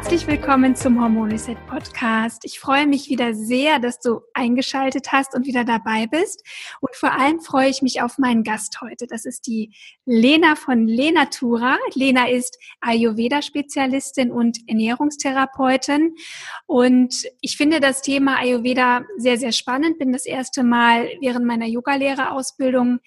Herzlich willkommen zum Hormon Reset Podcast. Ich freue mich wieder sehr, dass du eingeschaltet hast und wieder dabei bist. Und vor allem freue ich mich auf meinen Gast heute. Das ist die Lena von Lenatura. Lena ist Ayurveda-Spezialistin und Ernährungstherapeutin. Und ich finde das Thema Ayurveda sehr, sehr spannend. Bin das erste Mal während meiner Yogalehrerausbildung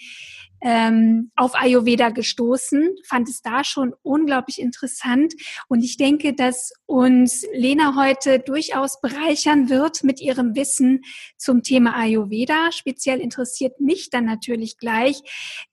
ähm, auf Ayurveda gestoßen, fand es da schon unglaublich interessant und ich denke, dass uns Lena heute durchaus bereichern wird mit ihrem Wissen zum Thema Ayurveda. Speziell interessiert mich dann natürlich gleich,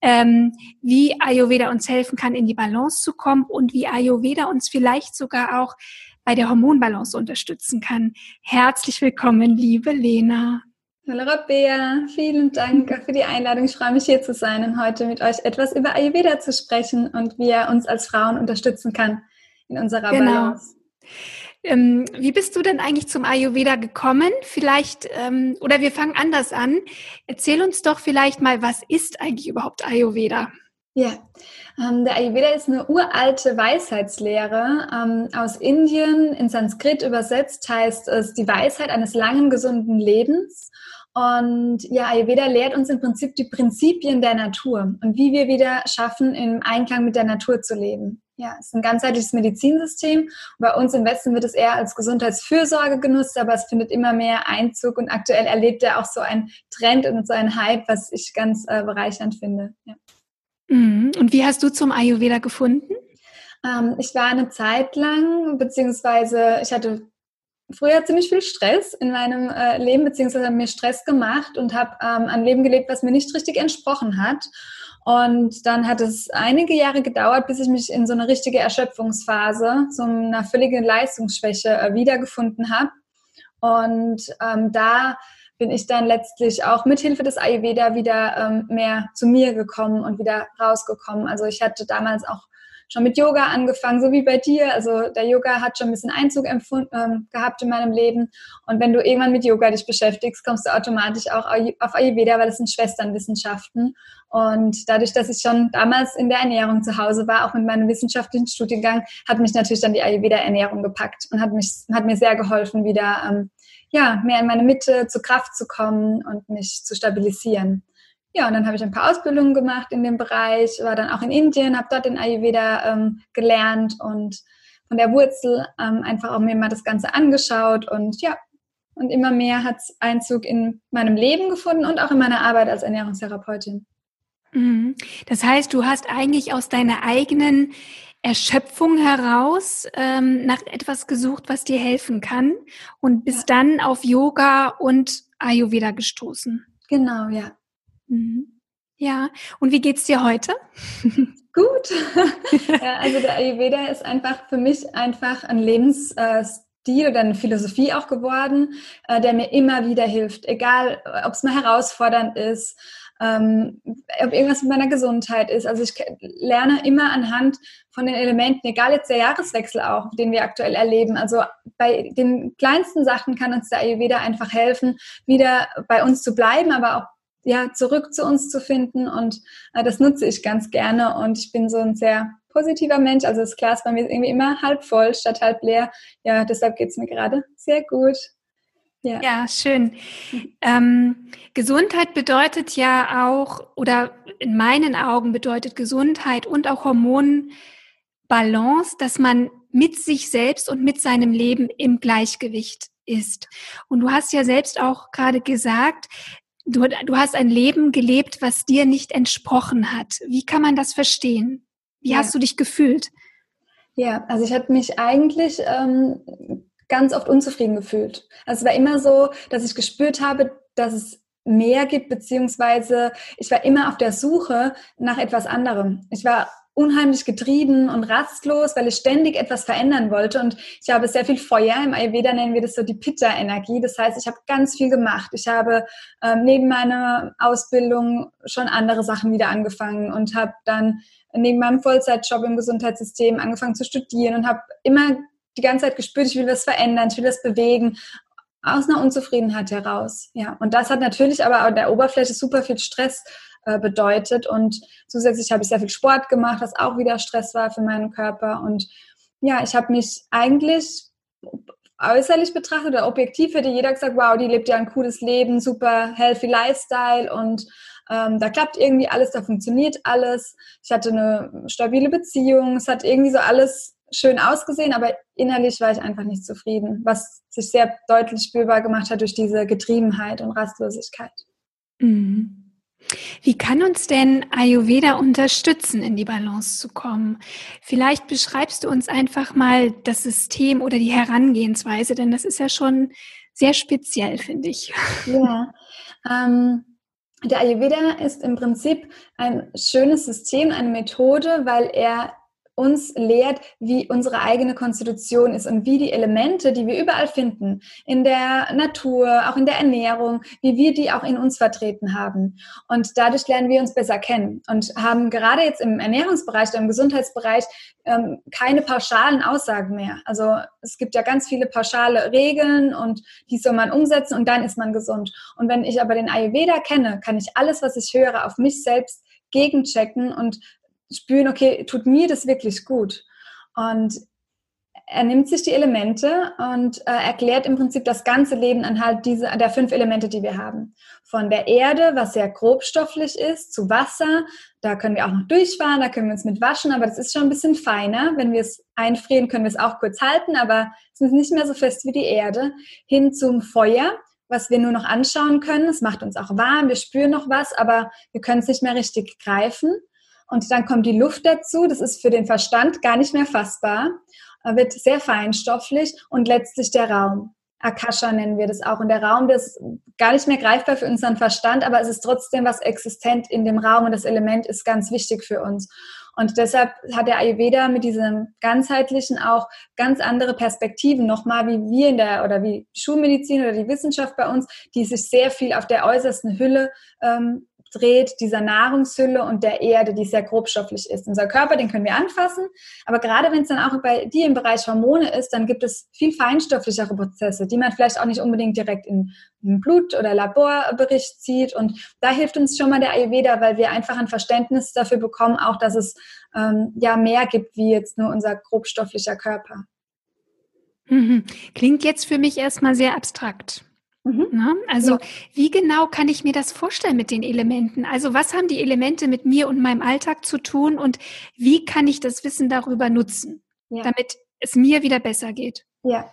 ähm, wie Ayurveda uns helfen kann, in die Balance zu kommen und wie Ayurveda uns vielleicht sogar auch bei der Hormonbalance unterstützen kann. Herzlich willkommen, liebe Lena. Hallo Rabea, vielen Dank für die Einladung. Ich freue mich hier zu sein und heute mit euch etwas über Ayurveda zu sprechen und wie er uns als Frauen unterstützen kann in unserer genau. Balance. Ähm, wie bist du denn eigentlich zum Ayurveda gekommen? Vielleicht, ähm, oder wir fangen anders an. Erzähl uns doch vielleicht mal, was ist eigentlich überhaupt Ayurveda? Ja, ähm, der Ayurveda ist eine uralte Weisheitslehre ähm, aus Indien. In Sanskrit übersetzt heißt es die Weisheit eines langen, gesunden Lebens. Und ja, Ayurveda lehrt uns im Prinzip die Prinzipien der Natur und wie wir wieder schaffen, im Einklang mit der Natur zu leben. Ja, es ist ein ganzheitliches Medizinsystem. Bei uns im Westen wird es eher als Gesundheitsfürsorge genutzt, aber es findet immer mehr Einzug und aktuell erlebt er auch so einen Trend und so einen Hype, was ich ganz äh, bereichernd finde. Ja. Mhm. Und wie hast du zum Ayurveda gefunden? Ähm, ich war eine Zeit lang, beziehungsweise ich hatte früher ziemlich viel Stress in meinem äh, Leben, beziehungsweise mir Stress gemacht und habe ähm, ein Leben gelebt, was mir nicht richtig entsprochen hat. Und dann hat es einige Jahre gedauert, bis ich mich in so eine richtige Erschöpfungsphase, so einer völligen Leistungsschwäche äh, wiedergefunden habe. Und ähm, da bin ich dann letztlich auch mit Hilfe des Ayurveda wieder ähm, mehr zu mir gekommen und wieder rausgekommen. Also ich hatte damals auch schon mit Yoga angefangen, so wie bei dir. Also der Yoga hat schon ein bisschen Einzug ähm, gehabt in meinem Leben. Und wenn du irgendwann mit Yoga dich beschäftigst, kommst du automatisch auch auf Ayurveda, weil es sind Schwesternwissenschaften. Und dadurch, dass ich schon damals in der Ernährung zu Hause war, auch mit meinem wissenschaftlichen Studiengang, hat mich natürlich dann die Ayurveda-Ernährung gepackt und hat, mich, hat mir sehr geholfen, wieder ähm, ja, mehr in meine Mitte, zur Kraft zu kommen und mich zu stabilisieren. Ja, und dann habe ich ein paar Ausbildungen gemacht in dem Bereich, war dann auch in Indien, habe dort den Ayurveda ähm, gelernt und von der Wurzel ähm, einfach auch mir mal das Ganze angeschaut und ja, und immer mehr hat es Einzug in meinem Leben gefunden und auch in meiner Arbeit als Ernährungstherapeutin. Mhm. Das heißt, du hast eigentlich aus deiner eigenen Erschöpfung heraus ähm, nach etwas gesucht, was dir helfen kann und bist ja. dann auf Yoga und Ayurveda gestoßen. Genau, ja. Mhm. Ja, und wie geht's dir heute? Gut. ja, also der Ayurveda ist einfach für mich einfach ein Lebensstil oder eine Philosophie auch geworden, äh, der mir immer wieder hilft, egal ob es mal herausfordernd ist, ähm, ob irgendwas mit meiner Gesundheit ist. Also ich lerne immer anhand von den Elementen, egal jetzt der Jahreswechsel auch, den wir aktuell erleben. Also bei den kleinsten Sachen kann uns der Ayurveda einfach helfen, wieder bei uns zu bleiben, aber auch ja, zurück zu uns zu finden. Und äh, das nutze ich ganz gerne. Und ich bin so ein sehr positiver Mensch. Also das Glas bei mir ist irgendwie immer halb voll statt halb leer. Ja, deshalb geht es mir gerade sehr gut. Ja, ja schön. Ähm, Gesundheit bedeutet ja auch, oder in meinen Augen bedeutet Gesundheit und auch Hormonbalance, dass man mit sich selbst und mit seinem Leben im Gleichgewicht ist. Und du hast ja selbst auch gerade gesagt, du, du hast ein Leben gelebt, was dir nicht entsprochen hat. Wie kann man das verstehen? Wie ja. hast du dich gefühlt? Ja, also ich hatte mich eigentlich ähm, ganz oft unzufrieden gefühlt. Also es war immer so, dass ich gespürt habe, dass es mehr gibt, beziehungsweise ich war immer auf der Suche nach etwas anderem. Ich war unheimlich getrieben und rastlos, weil ich ständig etwas verändern wollte. Und ich habe sehr viel Feuer. Im Ayurveda nennen wir das so die Pitta-Energie. Das heißt, ich habe ganz viel gemacht. Ich habe ähm, neben meiner Ausbildung schon andere Sachen wieder angefangen und habe dann neben meinem Vollzeitjob im Gesundheitssystem angefangen zu studieren und habe immer die ganze Zeit gespürt, ich will was verändern, ich will was bewegen aus einer Unzufriedenheit heraus. Ja, und das hat natürlich aber an der Oberfläche super viel Stress äh, bedeutet und zusätzlich habe ich sehr viel Sport gemacht, was auch wieder Stress war für meinen Körper und ja, ich habe mich eigentlich äußerlich betrachtet oder objektiv hätte jeder gesagt, wow, die lebt ja ein cooles Leben, super healthy Lifestyle und ähm, da klappt irgendwie alles, da funktioniert alles. Ich hatte eine stabile Beziehung, es hat irgendwie so alles schön ausgesehen, aber innerlich war ich einfach nicht zufrieden, was sich sehr deutlich spürbar gemacht hat durch diese Getriebenheit und Rastlosigkeit. Mhm. Wie kann uns denn Ayurveda unterstützen, in die Balance zu kommen? Vielleicht beschreibst du uns einfach mal das System oder die Herangehensweise, denn das ist ja schon sehr speziell, finde ich. Ja, ähm, der Ayurveda ist im Prinzip ein schönes System, eine Methode, weil er uns lehrt, wie unsere eigene Konstitution ist und wie die Elemente, die wir überall finden, in der Natur, auch in der Ernährung, wie wir die auch in uns vertreten haben. Und dadurch lernen wir uns besser kennen und haben gerade jetzt im Ernährungsbereich im Gesundheitsbereich ähm, keine pauschalen Aussagen mehr. Also es gibt ja ganz viele pauschale Regeln und die soll man umsetzen und dann ist man gesund. Und wenn ich aber den Ayurveda kenne, kann ich alles, was ich höre, auf mich selbst gegenchecken und spüren, okay, tut mir das wirklich gut? Und er nimmt sich die Elemente und äh, erklärt im Prinzip das ganze Leben anhand dieser, der fünf Elemente, die wir haben. Von der Erde, was sehr grobstofflich ist, zu Wasser. Da können wir auch noch durchfahren, da können wir uns mit waschen, aber das ist schon ein bisschen feiner. Wenn wir es einfrieren, können wir es auch kurz halten, aber es ist nicht mehr so fest wie die Erde. Hin zum Feuer, was wir nur noch anschauen können. Es macht uns auch warm, wir spüren noch was, aber wir können es nicht mehr richtig greifen. Und dann kommt die Luft dazu. Das ist für den Verstand gar nicht mehr fassbar, wird sehr feinstofflich und letztlich der Raum. Akasha nennen wir das auch. Und der Raum, das ist gar nicht mehr greifbar für unseren Verstand, aber es ist trotzdem was existent in dem Raum und das Element ist ganz wichtig für uns. Und deshalb hat der Ayurveda mit diesem ganzheitlichen auch ganz andere Perspektiven nochmal, wie wir in der oder wie Schulmedizin oder die Wissenschaft bei uns, die sich sehr viel auf der äußersten Hülle ähm, dreht, dieser Nahrungshülle und der Erde, die sehr grobstofflich ist. Unser Körper, den können wir anfassen, aber gerade wenn es dann auch bei dir im Bereich Hormone ist, dann gibt es viel feinstofflichere Prozesse, die man vielleicht auch nicht unbedingt direkt in Blut- oder Laborbericht sieht. Und da hilft uns schon mal der Ayurveda, weil wir einfach ein Verständnis dafür bekommen, auch dass es ähm, ja mehr gibt wie jetzt nur unser grobstofflicher Körper. Mhm. Klingt jetzt für mich erstmal sehr abstrakt. Mhm. Na, ne? also ja. wie genau kann ich mir das vorstellen mit den Elementen? Also was haben die Elemente mit mir und meinem Alltag zu tun und wie kann ich das Wissen darüber nutzen, ja. damit es mir wieder besser geht? Ja,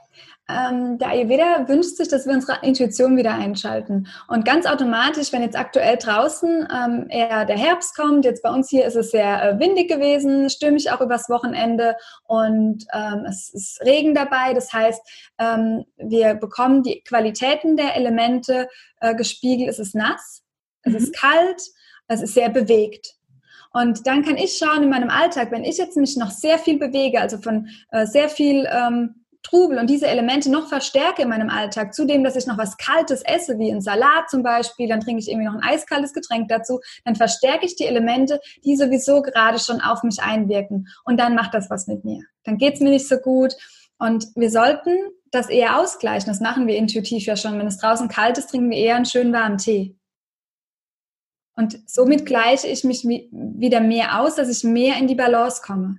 ähm, der Ayurveda wünscht sich, dass wir unsere Intuition wieder einschalten. Und ganz automatisch, wenn jetzt aktuell draußen ähm, eher der Herbst kommt, jetzt bei uns hier ist es sehr äh, windig gewesen, stürmig auch übers Wochenende und ähm, es ist Regen dabei. Das heißt, ähm, wir bekommen die Qualitäten der Elemente äh, gespiegelt. Es ist nass, es mhm. ist kalt, es ist sehr bewegt. Und dann kann ich schauen in meinem Alltag, wenn ich jetzt mich noch sehr viel bewege, also von äh, sehr viel ähm, Trubel und diese Elemente noch verstärke in meinem Alltag, zudem, dass ich noch was Kaltes esse, wie ein Salat zum Beispiel, dann trinke ich irgendwie noch ein eiskaltes Getränk dazu, dann verstärke ich die Elemente, die sowieso gerade schon auf mich einwirken. Und dann macht das was mit mir. Dann geht es mir nicht so gut. Und wir sollten das eher ausgleichen. Das machen wir intuitiv ja schon. Wenn es draußen kalt ist, trinken wir eher einen schönen warmen Tee. Und somit gleiche ich mich wieder mehr aus, dass ich mehr in die Balance komme.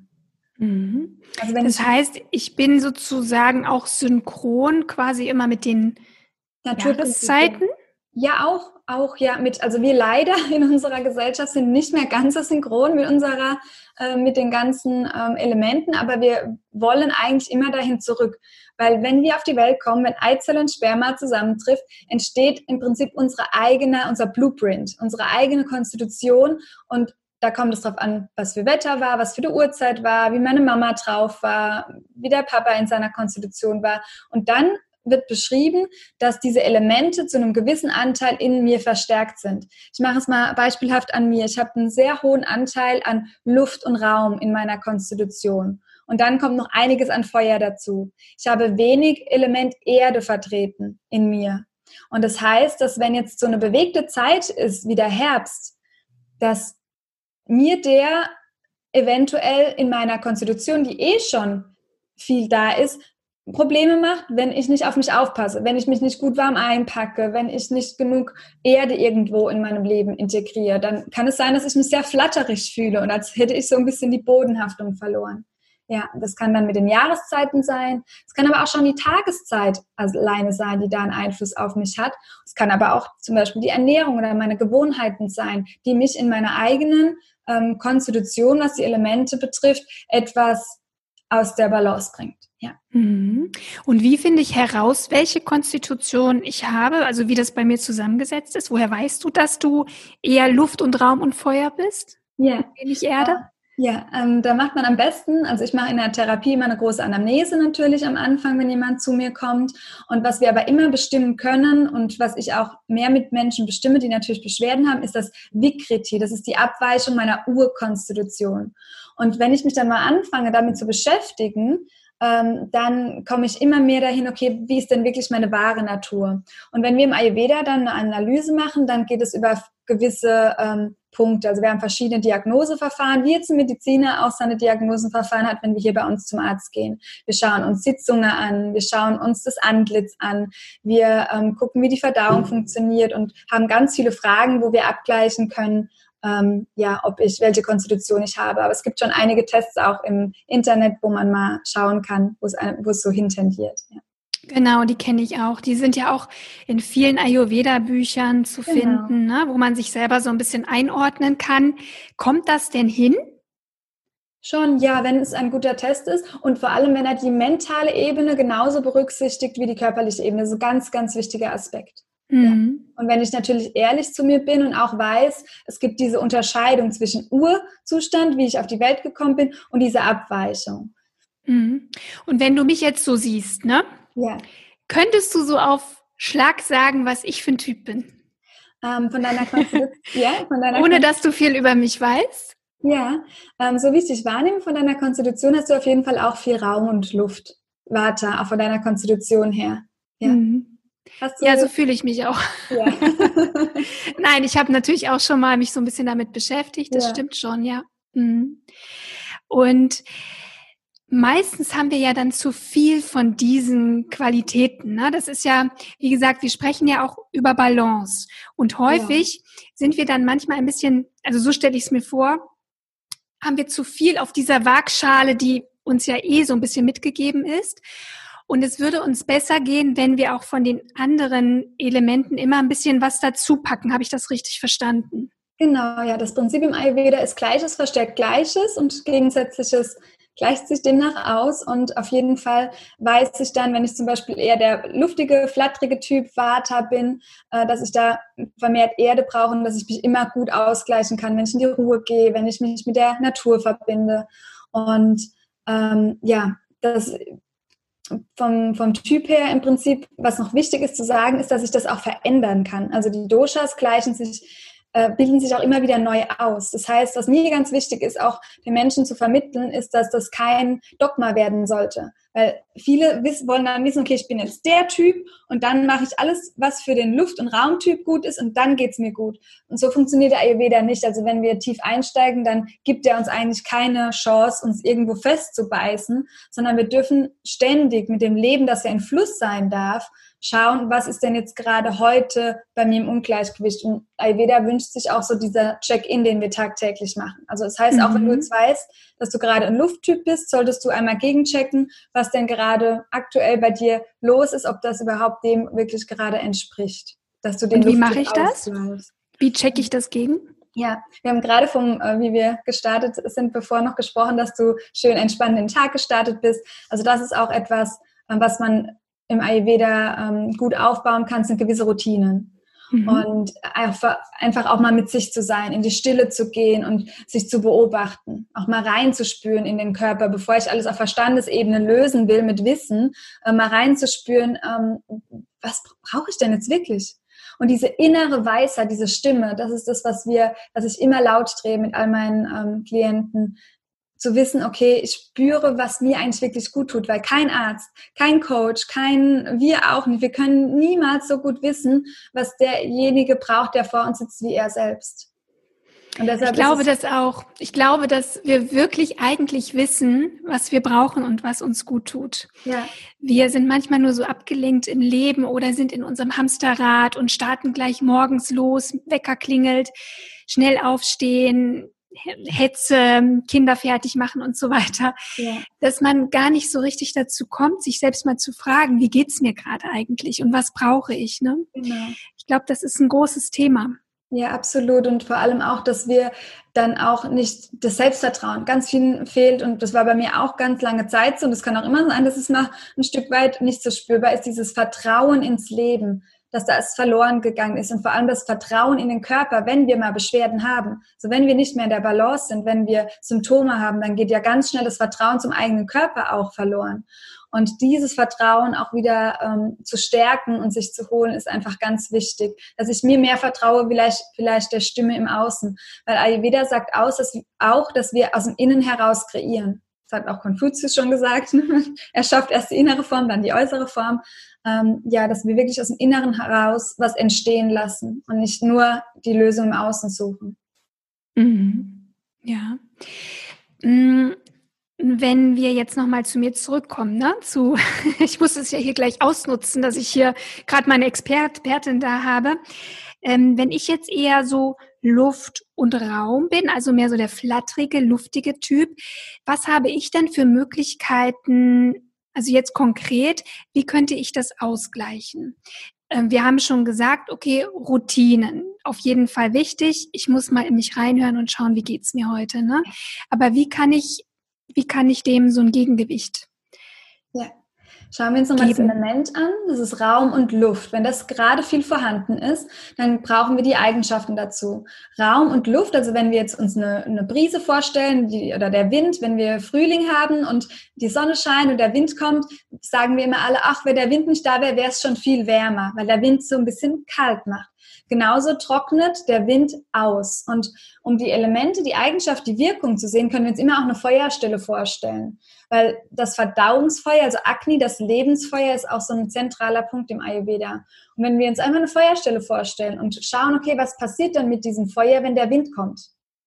Mhm. Also das heißt, ich bin sozusagen auch synchron quasi immer mit den Jahreszeiten? Ja, auch, auch ja mit, also wir leider in unserer Gesellschaft sind nicht mehr ganz so synchron mit unserer, äh, mit den ganzen ähm, Elementen, aber wir wollen eigentlich immer dahin zurück. Weil wenn wir auf die Welt kommen, wenn Eizelle und Sperma zusammentrifft, entsteht im Prinzip unsere eigene, unser Blueprint, unsere eigene Konstitution und da kommt es darauf an, was für Wetter war, was für die Uhrzeit war, wie meine Mama drauf war, wie der Papa in seiner Konstitution war. Und dann wird beschrieben, dass diese Elemente zu einem gewissen Anteil in mir verstärkt sind. Ich mache es mal beispielhaft an mir. Ich habe einen sehr hohen Anteil an Luft und Raum in meiner Konstitution. Und dann kommt noch einiges an Feuer dazu. Ich habe wenig Element Erde vertreten in mir. Und das heißt, dass wenn jetzt so eine bewegte Zeit ist, wie der Herbst, dass mir der eventuell in meiner Konstitution, die eh schon viel da ist, Probleme macht, wenn ich nicht auf mich aufpasse, wenn ich mich nicht gut warm einpacke, wenn ich nicht genug Erde irgendwo in meinem Leben integriere, dann kann es sein, dass ich mich sehr flatterig fühle und als hätte ich so ein bisschen die Bodenhaftung verloren. Ja, das kann dann mit den Jahreszeiten sein. Es kann aber auch schon die Tageszeit alleine sein, die da einen Einfluss auf mich hat. Es kann aber auch zum Beispiel die Ernährung oder meine Gewohnheiten sein, die mich in meiner eigenen ähm, Konstitution, was die Elemente betrifft, etwas aus der Balance bringt. Ja. Mhm. Und wie finde ich heraus, welche Konstitution ich habe, also wie das bei mir zusammengesetzt ist? Woher weißt du, dass du eher Luft und Raum und Feuer bist? Ja. Wenig Erde? Ja, ähm, da macht man am besten, also ich mache in der Therapie immer eine große Anamnese natürlich am Anfang, wenn jemand zu mir kommt. Und was wir aber immer bestimmen können und was ich auch mehr mit Menschen bestimme, die natürlich Beschwerden haben, ist das Vikriti. Das ist die Abweichung meiner Urkonstitution. Und wenn ich mich dann mal anfange, damit zu beschäftigen, ähm, dann komme ich immer mehr dahin, okay, wie ist denn wirklich meine wahre Natur? Und wenn wir im Ayurveda dann eine Analyse machen, dann geht es über gewisse ähm, Punkte. Also wir haben verschiedene Diagnoseverfahren, wie jetzt ein Mediziner auch seine Diagnosenverfahren hat, wenn wir hier bei uns zum Arzt gehen. Wir schauen uns Sitzungen an, wir schauen uns das Antlitz an, wir ähm, gucken, wie die Verdauung funktioniert und haben ganz viele Fragen, wo wir abgleichen können, ähm, ja, ob ich, welche Konstitution ich habe. Aber es gibt schon einige Tests auch im Internet, wo man mal schauen kann, wo es, wo es so hintendiert. Ja. Genau, die kenne ich auch. Die sind ja auch in vielen Ayurveda-Büchern zu genau. finden, ne, wo man sich selber so ein bisschen einordnen kann. Kommt das denn hin? Schon, ja, wenn es ein guter Test ist und vor allem, wenn er die mentale Ebene genauso berücksichtigt wie die körperliche Ebene. Das ist ein ganz, ganz wichtiger Aspekt. Mhm. Ja. Und wenn ich natürlich ehrlich zu mir bin und auch weiß, es gibt diese Unterscheidung zwischen Urzustand, wie ich auf die Welt gekommen bin, und diese Abweichung. Mhm. Und wenn du mich jetzt so siehst, ne? Ja. Könntest du so auf Schlag sagen, was ich für ein Typ bin? Ähm, von deiner Konstitution? ja, von deiner Ohne dass du viel über mich weißt? Ja, ähm, so wie ich dich wahrnehme von deiner Konstitution, hast du auf jeden Fall auch viel Raum und Luft. Warte, auch von deiner Konstitution her. Ja, mhm. ja so fühle ich mich auch. Ja. Nein, ich habe natürlich auch schon mal mich so ein bisschen damit beschäftigt. Das ja. stimmt schon, ja. Mhm. Und Meistens haben wir ja dann zu viel von diesen Qualitäten. Ne? Das ist ja, wie gesagt, wir sprechen ja auch über Balance. Und häufig ja. sind wir dann manchmal ein bisschen, also so stelle ich es mir vor, haben wir zu viel auf dieser Waagschale, die uns ja eh so ein bisschen mitgegeben ist. Und es würde uns besser gehen, wenn wir auch von den anderen Elementen immer ein bisschen was dazu packen. Habe ich das richtig verstanden? Genau, ja. Das Prinzip im Ayurveda ist Gleiches verstärkt Gleiches und Gegensätzliches gleicht sich demnach aus und auf jeden Fall weiß ich dann, wenn ich zum Beispiel eher der luftige, flatterige Typ Vata bin, äh, dass ich da vermehrt Erde brauche und dass ich mich immer gut ausgleichen kann, wenn ich in die Ruhe gehe, wenn ich mich mit der Natur verbinde. Und ähm, ja, das vom, vom Typ her im Prinzip, was noch wichtig ist zu sagen, ist, dass ich das auch verändern kann. Also die Doshas gleichen sich äh, bilden sich auch immer wieder neu aus. Das heißt, was mir ganz wichtig ist, auch den Menschen zu vermitteln, ist, dass das kein Dogma werden sollte. Weil viele wissen, wollen dann wissen, okay, ich bin jetzt der Typ und dann mache ich alles, was für den Luft- und Raumtyp gut ist und dann geht's mir gut. Und so funktioniert der Ayurveda nicht. Also wenn wir tief einsteigen, dann gibt er uns eigentlich keine Chance, uns irgendwo festzubeißen, sondern wir dürfen ständig mit dem Leben, das ja in Fluss sein darf, schauen, was ist denn jetzt gerade heute bei mir im Ungleichgewicht. Und Ayurveda wünscht sich auch so dieser Check-in, den wir tagtäglich machen. Also das heißt, auch wenn du mhm. jetzt weißt, dass du gerade ein Lufttyp bist, solltest du einmal gegenchecken, was denn gerade aktuell bei dir los ist, ob das überhaupt dem wirklich gerade entspricht. Dass du den Und wie mache ich das? Wie checke ich das gegen? Ja, wir haben gerade vom, äh, wie wir gestartet sind, bevor noch gesprochen, dass du schön entspannt den Tag gestartet bist. Also das ist auch etwas, äh, was man im Ayurveda ähm, gut aufbauen kann, sind gewisse Routinen. Mhm. Und einfach, einfach auch mal mit sich zu sein, in die Stille zu gehen und sich zu beobachten, auch mal reinzuspüren in den Körper, bevor ich alles auf Verstandesebene lösen will mit Wissen, äh, mal reinzuspüren, ähm, was brauche ich denn jetzt wirklich? Und diese innere Weisheit, diese Stimme, das ist das, was wir, was ich immer laut drehe mit all meinen ähm, Klienten, zu wissen, okay, ich spüre, was mir eigentlich wirklich gut tut, weil kein Arzt, kein Coach, kein, wir auch nicht, wir können niemals so gut wissen, was derjenige braucht, der vor uns sitzt, wie er selbst. ich glaube das auch. Ich glaube, dass wir wirklich eigentlich wissen, was wir brauchen und was uns gut tut. Ja. Wir sind manchmal nur so abgelenkt im Leben oder sind in unserem Hamsterrad und starten gleich morgens los, Wecker klingelt, schnell aufstehen, Hetze, Kinder fertig machen und so weiter, ja. dass man gar nicht so richtig dazu kommt, sich selbst mal zu fragen, wie geht's mir gerade eigentlich und was brauche ich? Ne? Genau. Ich glaube, das ist ein großes Thema. Ja, absolut. Und vor allem auch, dass wir dann auch nicht das Selbstvertrauen ganz vielen fehlt. Und das war bei mir auch ganz lange Zeit so. Und es kann auch immer sein, dass es noch ein Stück weit nicht so spürbar ist, dieses Vertrauen ins Leben dass da es verloren gegangen ist und vor allem das Vertrauen in den Körper, wenn wir mal Beschwerden haben. So wenn wir nicht mehr in der Balance sind, wenn wir Symptome haben, dann geht ja ganz schnell das Vertrauen zum eigenen Körper auch verloren. Und dieses Vertrauen auch wieder ähm, zu stärken und sich zu holen, ist einfach ganz wichtig. Dass ich mir mehr vertraue, vielleicht, vielleicht der Stimme im Außen. Weil Ayurveda sagt aus, dass, auch, dass wir aus dem Innen heraus kreieren. Das hat auch Konfuzius schon gesagt. er schafft erst die innere Form, dann die äußere Form ähm, ja, dass wir wirklich aus dem Inneren heraus was entstehen lassen und nicht nur die Lösung im Außen suchen. Mhm. Ja. Mm, wenn wir jetzt nochmal zu mir zurückkommen, ne? zu, ich muss es ja hier gleich ausnutzen, dass ich hier gerade meine Expertin da habe. Ähm, wenn ich jetzt eher so Luft und Raum bin, also mehr so der flatterige, luftige Typ, was habe ich denn für Möglichkeiten, also jetzt konkret, wie könnte ich das ausgleichen? Ähm, wir haben schon gesagt, okay, Routinen, auf jeden Fall wichtig. Ich muss mal in mich reinhören und schauen, wie geht's mir heute. Ne? Aber wie kann ich, wie kann ich dem so ein Gegengewicht. Schauen wir uns nochmal das Element an. Das ist Raum und Luft. Wenn das gerade viel vorhanden ist, dann brauchen wir die Eigenschaften dazu. Raum und Luft, also wenn wir jetzt uns eine, eine Brise vorstellen die, oder der Wind, wenn wir Frühling haben und die Sonne scheint und der Wind kommt, sagen wir immer alle, ach, wenn der Wind nicht da wäre, wäre es schon viel wärmer, weil der Wind so ein bisschen kalt macht. Genauso trocknet der Wind aus. Und um die Elemente, die Eigenschaft, die Wirkung zu sehen, können wir uns immer auch eine Feuerstelle vorstellen. Weil das Verdauungsfeuer, also Agni, das Lebensfeuer, ist auch so ein zentraler Punkt im Ayurveda. Und wenn wir uns einmal eine Feuerstelle vorstellen und schauen, okay, was passiert dann mit diesem Feuer, wenn der Wind kommt?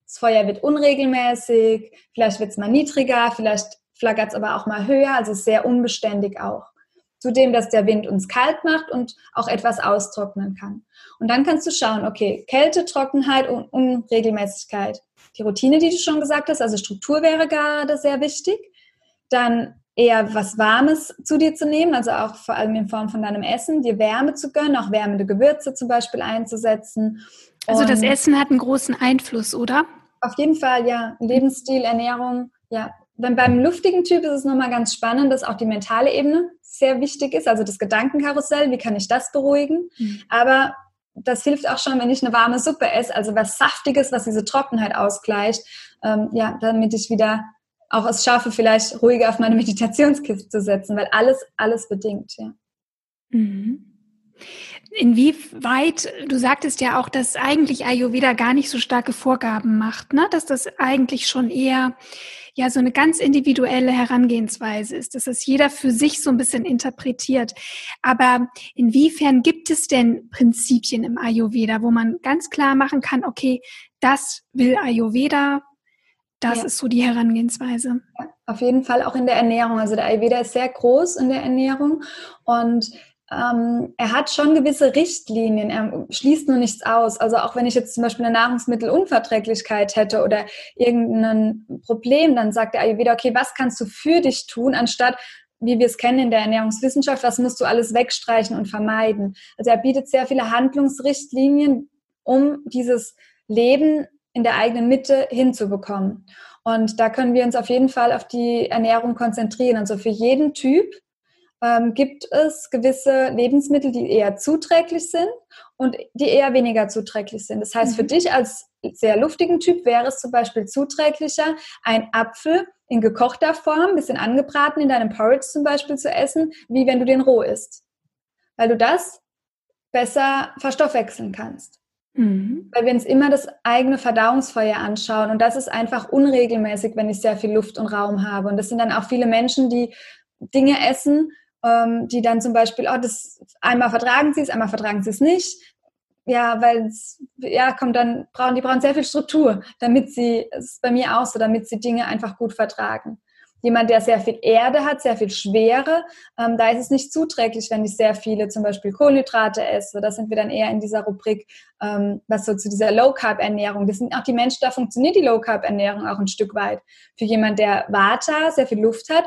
Das Feuer wird unregelmäßig, vielleicht wird es mal niedriger, vielleicht flackert es aber auch mal höher, also sehr unbeständig auch. Zudem, dass der Wind uns kalt macht und auch etwas austrocknen kann. Und dann kannst du schauen, okay, Kälte, Trockenheit und Unregelmäßigkeit. Die Routine, die du schon gesagt hast, also Struktur wäre gerade sehr wichtig. Dann eher was Warmes zu dir zu nehmen, also auch vor allem in Form von deinem Essen, dir Wärme zu gönnen, auch wärmende Gewürze zum Beispiel einzusetzen. Also das Essen hat einen großen Einfluss, oder? Auf jeden Fall, ja. Lebensstil, Ernährung, ja. Dann beim luftigen Typ ist es nochmal ganz spannend, dass auch die mentale Ebene sehr wichtig ist, also das Gedankenkarussell, wie kann ich das beruhigen? Mhm. Aber das hilft auch schon, wenn ich eine warme Suppe esse, also was Saftiges, was diese Trockenheit ausgleicht, ähm, ja, damit ich wieder auch es schaffe, vielleicht ruhiger auf meine Meditationskiste zu setzen, weil alles, alles bedingt, ja. Mhm. Inwieweit, du sagtest ja auch, dass eigentlich Ayurveda gar nicht so starke Vorgaben macht, ne? dass das eigentlich schon eher ja so eine ganz individuelle Herangehensweise ist, dass es jeder für sich so ein bisschen interpretiert. Aber inwiefern gibt es denn Prinzipien im Ayurveda, wo man ganz klar machen kann, okay, das will Ayurveda, das ja. ist so die Herangehensweise. Ja, auf jeden Fall auch in der Ernährung. Also der Ayurveda ist sehr groß in der Ernährung und ähm, er hat schon gewisse Richtlinien, er schließt nur nichts aus. Also auch wenn ich jetzt zum Beispiel eine Nahrungsmittelunverträglichkeit hätte oder irgendein Problem, dann sagt der Ayurveda, okay, was kannst du für dich tun, anstatt wie wir es kennen in der Ernährungswissenschaft, was musst du alles wegstreichen und vermeiden. Also er bietet sehr viele Handlungsrichtlinien, um dieses Leben in der eigenen Mitte hinzubekommen. Und da können wir uns auf jeden Fall auf die Ernährung konzentrieren. Also für jeden Typ ähm, gibt es gewisse Lebensmittel, die eher zuträglich sind und die eher weniger zuträglich sind. Das heißt, mhm. für dich als sehr luftigen Typ wäre es zum Beispiel zuträglicher, ein Apfel in gekochter Form, bisschen angebraten in deinem Porridge zum Beispiel zu essen, wie wenn du den roh isst. Weil du das besser verstoffwechseln kannst. Mhm. Weil wir uns immer das eigene Verdauungsfeuer anschauen und das ist einfach unregelmäßig, wenn ich sehr viel Luft und Raum habe. Und das sind dann auch viele Menschen, die Dinge essen, ähm, die dann zum Beispiel, oh, das einmal vertragen sie es, einmal vertragen sie es nicht. Ja, weil ja, kommt dann, brauchen, die brauchen sehr viel Struktur, damit sie, es ist bei mir auch so, damit sie Dinge einfach gut vertragen jemand, der sehr viel Erde hat, sehr viel Schwere, ähm, da ist es nicht zuträglich, wenn ich sehr viele zum Beispiel Kohlenhydrate esse. Da sind wir dann eher in dieser Rubrik, ähm, was so zu dieser Low-Carb-Ernährung. Das sind auch die Menschen, da funktioniert die Low-Carb-Ernährung auch ein Stück weit. Für jemand, der Vata, sehr viel Luft hat,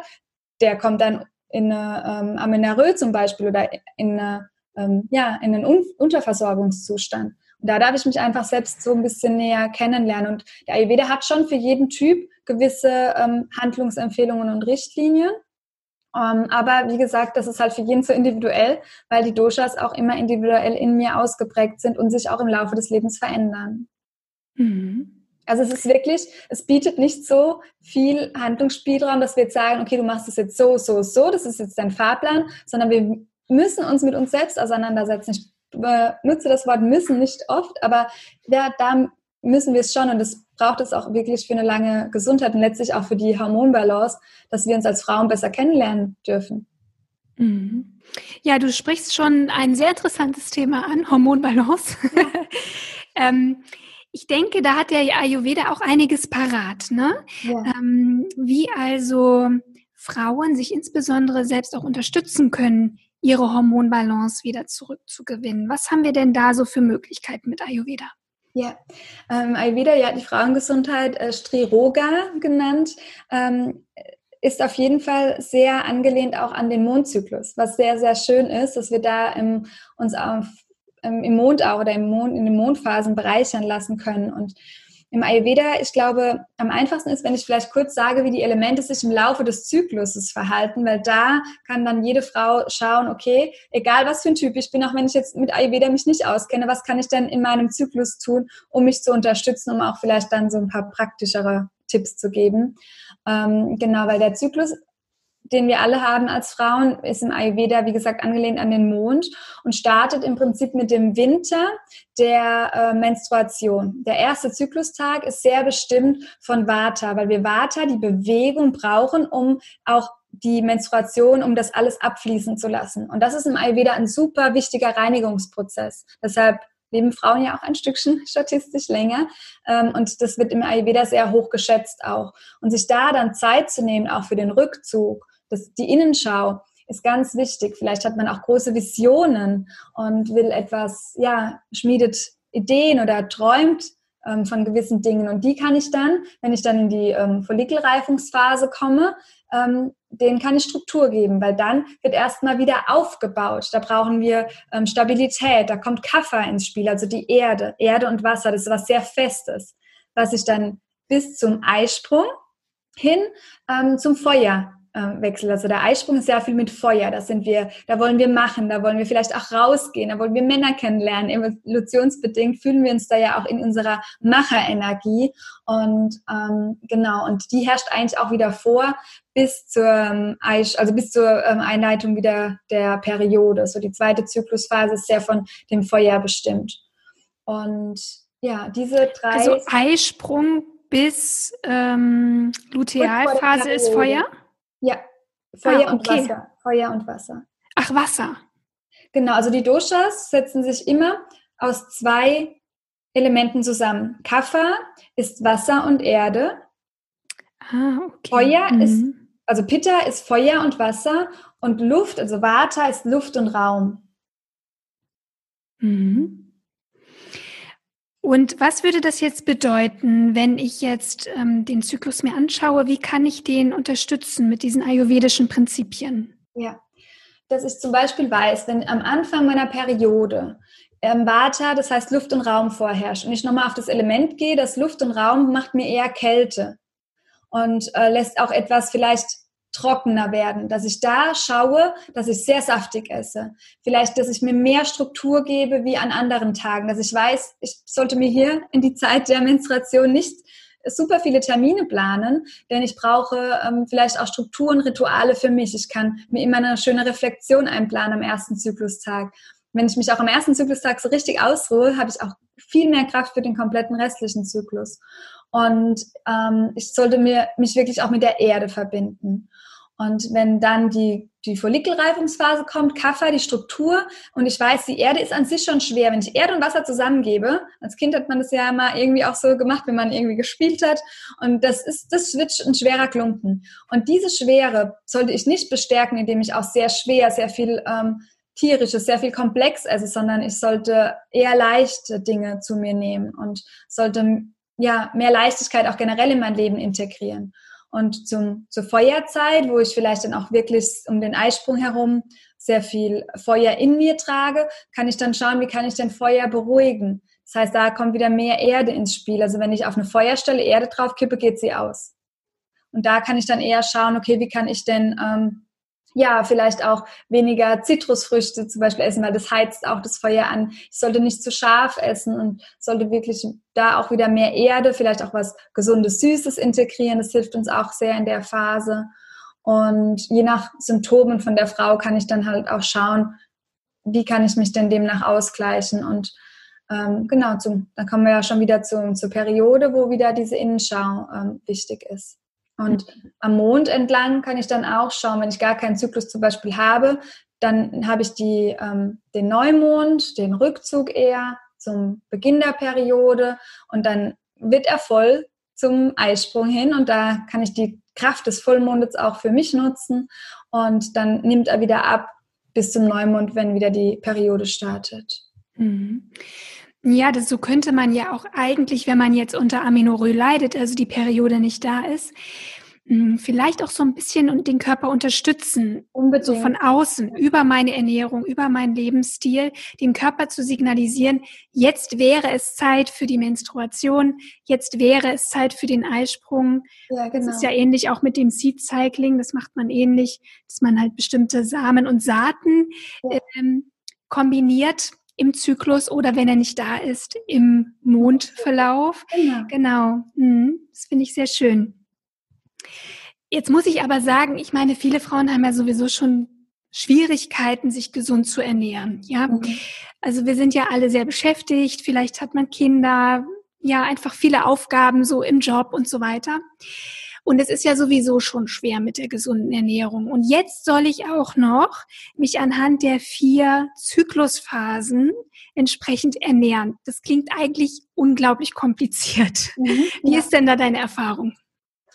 der kommt dann in eine ähm, Amenarrhoe zum Beispiel oder in, eine, ähm, ja, in einen Un Unterversorgungszustand. Und da darf ich mich einfach selbst so ein bisschen näher kennenlernen. Und der Ayurveda hat schon für jeden Typ gewisse ähm, Handlungsempfehlungen und Richtlinien. Um, ähm, aber wie gesagt, das ist halt für jeden so individuell, weil die Doshas auch immer individuell in mir ausgeprägt sind und sich auch im Laufe des Lebens verändern. Mhm. Also es ist wirklich, es bietet nicht so viel Handlungsspielraum, dass wir jetzt sagen, okay, du machst es jetzt so, so, so, das ist jetzt dein Fahrplan, sondern wir müssen uns mit uns selbst auseinandersetzen. Ich benutze das Wort müssen nicht oft, aber ja, da müssen wir es schon und das braucht es auch wirklich für eine lange Gesundheit und letztlich auch für die Hormonbalance, dass wir uns als Frauen besser kennenlernen dürfen. Mhm. Ja, du sprichst schon ein sehr interessantes Thema an, Hormonbalance. Ja. ähm, ich denke, da hat der Ayurveda auch einiges parat, ne? Ja. Ähm, wie also Frauen sich insbesondere selbst auch unterstützen können, ihre Hormonbalance wieder zurückzugewinnen. Was haben wir denn da so für Möglichkeiten mit Ayurveda? Ja, ähm, Ayurveda, ja, die Frauengesundheit, äh, Striroga genannt, ähm, ist auf jeden Fall sehr angelehnt auch an den Mondzyklus, was sehr, sehr schön ist, dass wir da im, uns auf, im Mond auch oder im Mond, in den Mondphasen bereichern lassen können. Und im Ayurveda, ich glaube, am einfachsten ist, wenn ich vielleicht kurz sage, wie die Elemente sich im Laufe des Zykluses verhalten, weil da kann dann jede Frau schauen, okay, egal was für ein Typ ich bin, auch wenn ich jetzt mit Ayurveda mich nicht auskenne, was kann ich denn in meinem Zyklus tun, um mich zu unterstützen, um auch vielleicht dann so ein paar praktischere Tipps zu geben. Ähm, genau, weil der Zyklus den wir alle haben als Frauen, ist im Ayurveda, wie gesagt, angelehnt an den Mond und startet im Prinzip mit dem Winter der äh, Menstruation. Der erste Zyklustag ist sehr bestimmt von Vata, weil wir Vata, die Bewegung brauchen, um auch die Menstruation, um das alles abfließen zu lassen. Und das ist im Ayurveda ein super wichtiger Reinigungsprozess. Deshalb leben Frauen ja auch ein Stückchen statistisch länger. Ähm, und das wird im Ayurveda sehr hoch geschätzt auch. Und sich da dann Zeit zu nehmen, auch für den Rückzug das, die Innenschau ist ganz wichtig. Vielleicht hat man auch große Visionen und will etwas, ja, schmiedet Ideen oder träumt ähm, von gewissen Dingen. Und die kann ich dann, wenn ich dann in die ähm, Follikelreifungsphase komme, ähm, denen kann ich Struktur geben, weil dann wird erstmal wieder aufgebaut. Da brauchen wir ähm, Stabilität, da kommt Kaffer ins Spiel, also die Erde, Erde und Wasser, das ist was sehr Festes, was ich dann bis zum Eisprung hin ähm, zum Feuer Wechsel. Also der Eisprung ist sehr viel mit Feuer. Da sind wir, da wollen wir machen, da wollen wir vielleicht auch rausgehen, da wollen wir Männer kennenlernen. Evolutionsbedingt fühlen wir uns da ja auch in unserer Macherenergie. Und ähm, genau, und die herrscht eigentlich auch wieder vor bis zur ähm, Eis, also bis zur ähm, Einleitung wieder der Periode. So die zweite Zyklusphase ist sehr von dem Feuer bestimmt. Und ja, diese drei. Also Eisprung bis ähm, Lutealphase ist Feuer? Ja, Feuer ah, und Wasser. Feuer und Wasser. Ach, Wasser. Genau, also die Doshas setzen sich immer aus zwei Elementen zusammen. Kapha ist Wasser und Erde. Ah, okay. Feuer mhm. ist, also Pitta ist Feuer und Wasser und Luft, also Vata ist Luft und Raum. Mhm. Und was würde das jetzt bedeuten, wenn ich jetzt ähm, den Zyklus mir anschaue? Wie kann ich den unterstützen mit diesen ayurvedischen Prinzipien? Ja, dass ich zum Beispiel weiß, wenn am Anfang meiner Periode ähm, Vata, das heißt Luft und Raum vorherrscht, und ich nochmal auf das Element gehe, das Luft und Raum macht mir eher Kälte und äh, lässt auch etwas vielleicht trockener werden, dass ich da schaue, dass ich sehr saftig esse. Vielleicht, dass ich mir mehr Struktur gebe wie an anderen Tagen, dass ich weiß, ich sollte mir hier in die Zeit der Menstruation nicht super viele Termine planen, denn ich brauche ähm, vielleicht auch Strukturen, Rituale für mich. Ich kann mir immer eine schöne Reflexion einplanen am ersten Zyklustag. Wenn ich mich auch am ersten Zyklustag so richtig ausruhe, habe ich auch viel mehr Kraft für den kompletten restlichen Zyklus. Und ähm, ich sollte mir, mich wirklich auch mit der Erde verbinden. Und wenn dann die, die Follikelreifungsphase kommt, Kaffer, die Struktur, und ich weiß, die Erde ist an sich schon schwer. Wenn ich Erde und Wasser zusammengebe, als Kind hat man das ja mal irgendwie auch so gemacht, wenn man irgendwie gespielt hat, und das ist, das wird ein schwerer Klumpen. Und diese Schwere sollte ich nicht bestärken, indem ich auch sehr schwer, sehr viel ähm, tierisches, sehr viel komplex esse, sondern ich sollte eher leichte Dinge zu mir nehmen und sollte ja mehr Leichtigkeit auch generell in mein Leben integrieren. Und zum, zur Feuerzeit, wo ich vielleicht dann auch wirklich um den Eisprung herum sehr viel Feuer in mir trage, kann ich dann schauen, wie kann ich denn Feuer beruhigen. Das heißt, da kommt wieder mehr Erde ins Spiel. Also wenn ich auf eine Feuerstelle Erde drauf kippe, geht sie aus. Und da kann ich dann eher schauen, okay, wie kann ich denn ähm, ja, vielleicht auch weniger Zitrusfrüchte zum Beispiel essen, weil das heizt auch das Feuer an. Ich sollte nicht zu scharf essen und sollte wirklich da auch wieder mehr Erde, vielleicht auch was gesundes, süßes integrieren. Das hilft uns auch sehr in der Phase. Und je nach Symptomen von der Frau kann ich dann halt auch schauen, wie kann ich mich denn demnach ausgleichen und ähm, genau, zum, dann kommen wir ja schon wieder zu, zur Periode, wo wieder diese Innenschau ähm, wichtig ist. Und am Mond entlang kann ich dann auch schauen, wenn ich gar keinen Zyklus zum Beispiel habe, dann habe ich die, ähm, den Neumond, den Rückzug eher zum Beginn der Periode und dann wird er voll zum Eisprung hin und da kann ich die Kraft des Vollmondes auch für mich nutzen und dann nimmt er wieder ab bis zum Neumond, wenn wieder die Periode startet. Mhm. Ja, das, so könnte man ja auch eigentlich, wenn man jetzt unter Aminorö leidet, also die Periode nicht da ist, vielleicht auch so ein bisschen den Körper unterstützen, Unbedingt. so von außen, über meine Ernährung, über meinen Lebensstil, dem Körper zu signalisieren, jetzt wäre es Zeit für die Menstruation, jetzt wäre es Zeit für den Eisprung. Ja, genau. Das ist ja ähnlich auch mit dem Seed Cycling, das macht man ähnlich, dass man halt bestimmte Samen und Saaten ja. ähm, kombiniert im Zyklus oder wenn er nicht da ist, im Mondverlauf. Genau. genau. Mhm. Das finde ich sehr schön. Jetzt muss ich aber sagen, ich meine, viele Frauen haben ja sowieso schon Schwierigkeiten, sich gesund zu ernähren. Ja, mhm. also wir sind ja alle sehr beschäftigt. Vielleicht hat man Kinder, ja, einfach viele Aufgaben so im Job und so weiter. Und es ist ja sowieso schon schwer mit der gesunden Ernährung. Und jetzt soll ich auch noch mich anhand der vier Zyklusphasen entsprechend ernähren. Das klingt eigentlich unglaublich kompliziert. Mhm, Wie ja. ist denn da deine Erfahrung?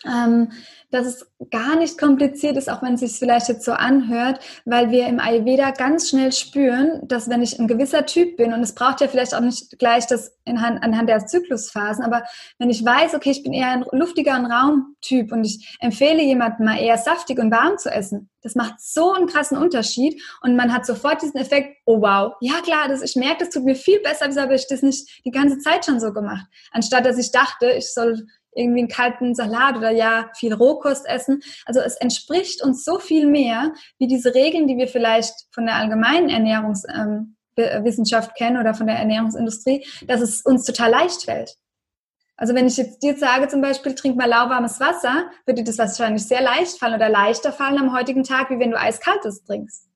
Ähm, dass es gar nicht kompliziert ist, auch wenn es sich vielleicht jetzt so anhört, weil wir im Ayurveda ganz schnell spüren, dass wenn ich ein gewisser Typ bin, und es braucht ja vielleicht auch nicht gleich das anhand, anhand der Zyklusphasen, aber wenn ich weiß, okay, ich bin eher ein luftiger ein Raumtyp und ich empfehle jemandem mal eher saftig und warm zu essen, das macht so einen krassen Unterschied und man hat sofort diesen Effekt, oh wow, ja klar, das, ich merke, das tut mir viel besser, wieso habe ich das nicht die ganze Zeit schon so gemacht, anstatt dass ich dachte, ich soll irgendwie einen kalten Salat oder ja viel Rohkost essen. Also es entspricht uns so viel mehr wie diese Regeln, die wir vielleicht von der allgemeinen Ernährungswissenschaft ähm, kennen oder von der Ernährungsindustrie, dass es uns total leicht fällt. Also wenn ich jetzt dir sage zum Beispiel, trink mal lauwarmes Wasser, wird dir das wahrscheinlich sehr leicht fallen oder leichter fallen am heutigen Tag, wie wenn du eiskaltes trinkst.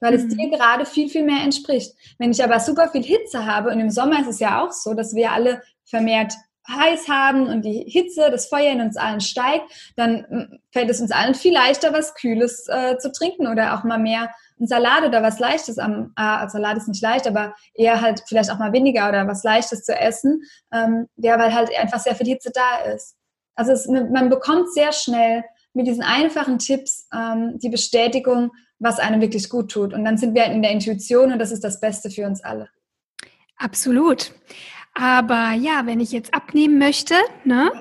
Weil es mhm. dir gerade viel, viel mehr entspricht. Wenn ich aber super viel Hitze habe, und im Sommer ist es ja auch so, dass wir alle vermehrt heiß haben und die Hitze, das Feuer in uns allen steigt, dann hm, fällt es uns allen viel leichter, was Kühles äh, zu trinken oder auch mal mehr ein Salat oder was Leichtes am, äh, Salat ist nicht leicht, aber eher halt vielleicht auch mal weniger oder was Leichtes zu essen, ähm, der weil halt einfach sehr viel Hitze da ist. Also es, man bekommt sehr schnell mit diesen einfachen Tipps ähm, die Bestätigung, was einem wirklich gut tut. Und dann sind wir halt in der Intuition und das ist das Beste für uns alle. Absolut. Aber ja, wenn ich jetzt abnehmen möchte, ne,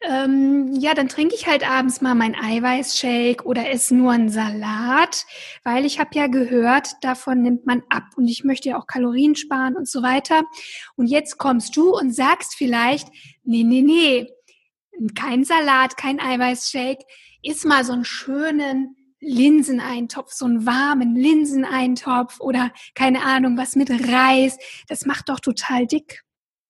ähm, ja, dann trinke ich halt abends mal meinen Eiweißshake oder esse nur einen Salat, weil ich habe ja gehört, davon nimmt man ab und ich möchte ja auch Kalorien sparen und so weiter. Und jetzt kommst du und sagst vielleicht, nee, nee, nee, kein Salat, kein Eiweißshake. ist mal so einen schönen Linseneintopf, so einen warmen Linseneintopf oder keine Ahnung, was mit Reis. Das macht doch total dick.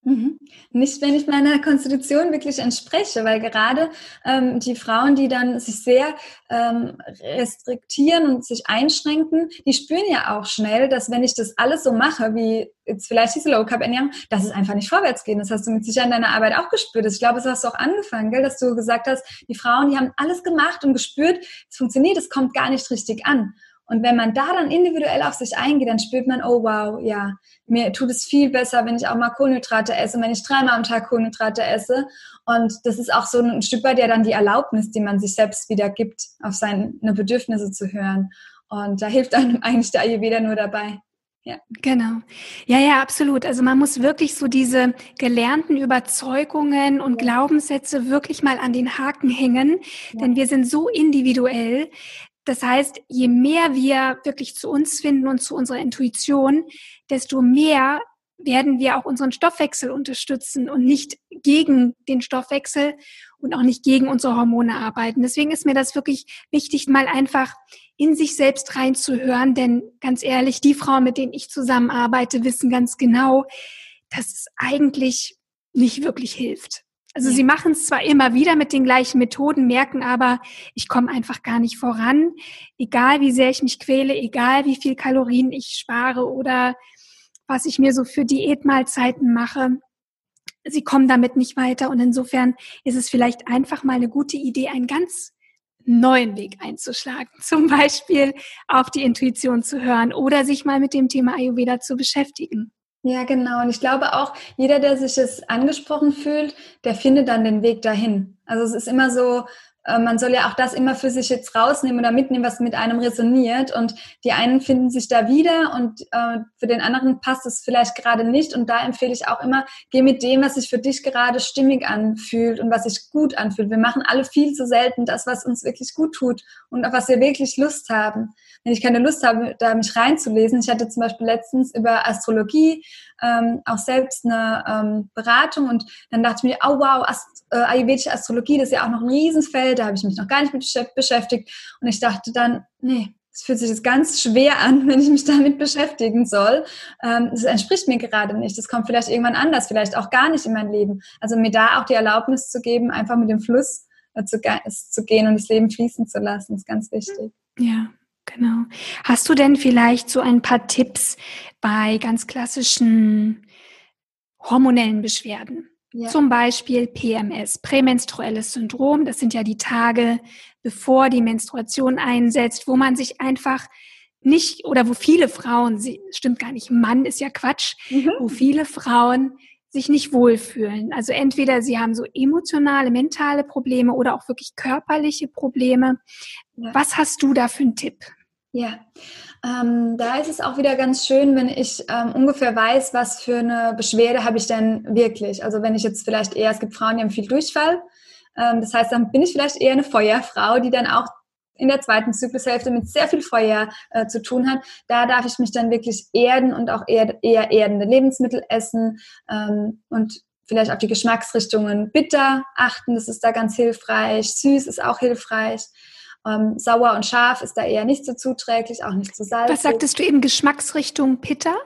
Mhm. Nicht, wenn ich meiner Konstitution wirklich entspreche, weil gerade ähm, die Frauen, die dann sich sehr ähm, restriktieren und sich einschränken, die spüren ja auch schnell, dass wenn ich das alles so mache, wie jetzt vielleicht diese Low Carb Ernährung, dass es einfach nicht vorwärts geht. Das hast du mit Sicherheit in deiner Arbeit auch gespürt. Ich glaube, das hast du auch angefangen, gell? dass du gesagt hast, die Frauen, die haben alles gemacht und gespürt, es funktioniert, es kommt gar nicht richtig an. Und wenn man da dann individuell auf sich eingeht, dann spürt man, oh wow, ja, mir tut es viel besser, wenn ich auch mal Kohlenhydrate esse, wenn ich dreimal am Tag Kohlenhydrate esse. Und das ist auch so ein Stück weit ja dann die Erlaubnis, die man sich selbst wieder gibt, auf seine Bedürfnisse zu hören. Und da hilft einem eigentlich der Ayurveda nur dabei. Ja. Genau. Ja, ja, absolut. Also man muss wirklich so diese gelernten Überzeugungen und Glaubenssätze wirklich mal an den Haken hängen, ja. denn wir sind so individuell, das heißt, je mehr wir wirklich zu uns finden und zu unserer Intuition, desto mehr werden wir auch unseren Stoffwechsel unterstützen und nicht gegen den Stoffwechsel und auch nicht gegen unsere Hormone arbeiten. Deswegen ist mir das wirklich wichtig, mal einfach in sich selbst reinzuhören, denn ganz ehrlich, die Frauen, mit denen ich zusammenarbeite, wissen ganz genau, dass es eigentlich nicht wirklich hilft. Also ja. sie machen es zwar immer wieder mit den gleichen Methoden, merken aber, ich komme einfach gar nicht voran, egal wie sehr ich mich quäle, egal wie viel Kalorien ich spare oder was ich mir so für Diätmahlzeiten mache. Sie kommen damit nicht weiter und insofern ist es vielleicht einfach mal eine gute Idee, einen ganz neuen Weg einzuschlagen. Zum Beispiel auf die Intuition zu hören oder sich mal mit dem Thema Ayurveda zu beschäftigen. Ja, genau. Und ich glaube auch, jeder, der sich es angesprochen fühlt, der findet dann den Weg dahin. Also es ist immer so, man soll ja auch das immer für sich jetzt rausnehmen oder mitnehmen, was mit einem resoniert. Und die einen finden sich da wieder und äh, für den anderen passt es vielleicht gerade nicht. Und da empfehle ich auch immer, geh mit dem, was sich für dich gerade stimmig anfühlt und was sich gut anfühlt. Wir machen alle viel zu selten das, was uns wirklich gut tut und auf was wir wirklich Lust haben wenn ich keine Lust habe, da mich reinzulesen. Ich hatte zum Beispiel letztens über Astrologie ähm, auch selbst eine ähm, Beratung und dann dachte ich mir, oh wow, Ast äh, ayurvedische Astrologie, das ist ja auch noch ein Riesenfeld, da habe ich mich noch gar nicht mit beschäftigt. Und ich dachte dann, nee, es fühlt sich jetzt ganz schwer an, wenn ich mich damit beschäftigen soll. Ähm, das entspricht mir gerade nicht. Das kommt vielleicht irgendwann anders, vielleicht auch gar nicht in mein Leben. Also mir da auch die Erlaubnis zu geben, einfach mit dem Fluss äh, zu, zu gehen und das Leben fließen zu lassen, ist ganz wichtig. Ja, Genau. Hast du denn vielleicht so ein paar Tipps bei ganz klassischen hormonellen Beschwerden? Ja. Zum Beispiel PMS, prämenstruelles Syndrom. Das sind ja die Tage, bevor die Menstruation einsetzt, wo man sich einfach nicht oder wo viele Frauen, sie, stimmt gar nicht, Mann ist ja Quatsch, mhm. wo viele Frauen sich nicht wohlfühlen. Also entweder sie haben so emotionale, mentale Probleme oder auch wirklich körperliche Probleme. Ja. Was hast du da für einen Tipp? Ja, ähm, da ist es auch wieder ganz schön, wenn ich ähm, ungefähr weiß, was für eine Beschwerde habe ich denn wirklich. Also wenn ich jetzt vielleicht eher, es gibt Frauen, die haben viel Durchfall. Ähm, das heißt, dann bin ich vielleicht eher eine Feuerfrau, die dann auch in der zweiten Zyklushälfte mit sehr viel Feuer äh, zu tun hat. Da darf ich mich dann wirklich erden und auch eher, eher erdende Lebensmittel essen ähm, und vielleicht auf die Geschmacksrichtungen bitter achten. Das ist da ganz hilfreich. Süß ist auch hilfreich. Ähm, sauer und scharf ist da eher nicht so zuträglich, auch nicht zu salzig. Was sagtest du eben, Geschmacksrichtung Pitter?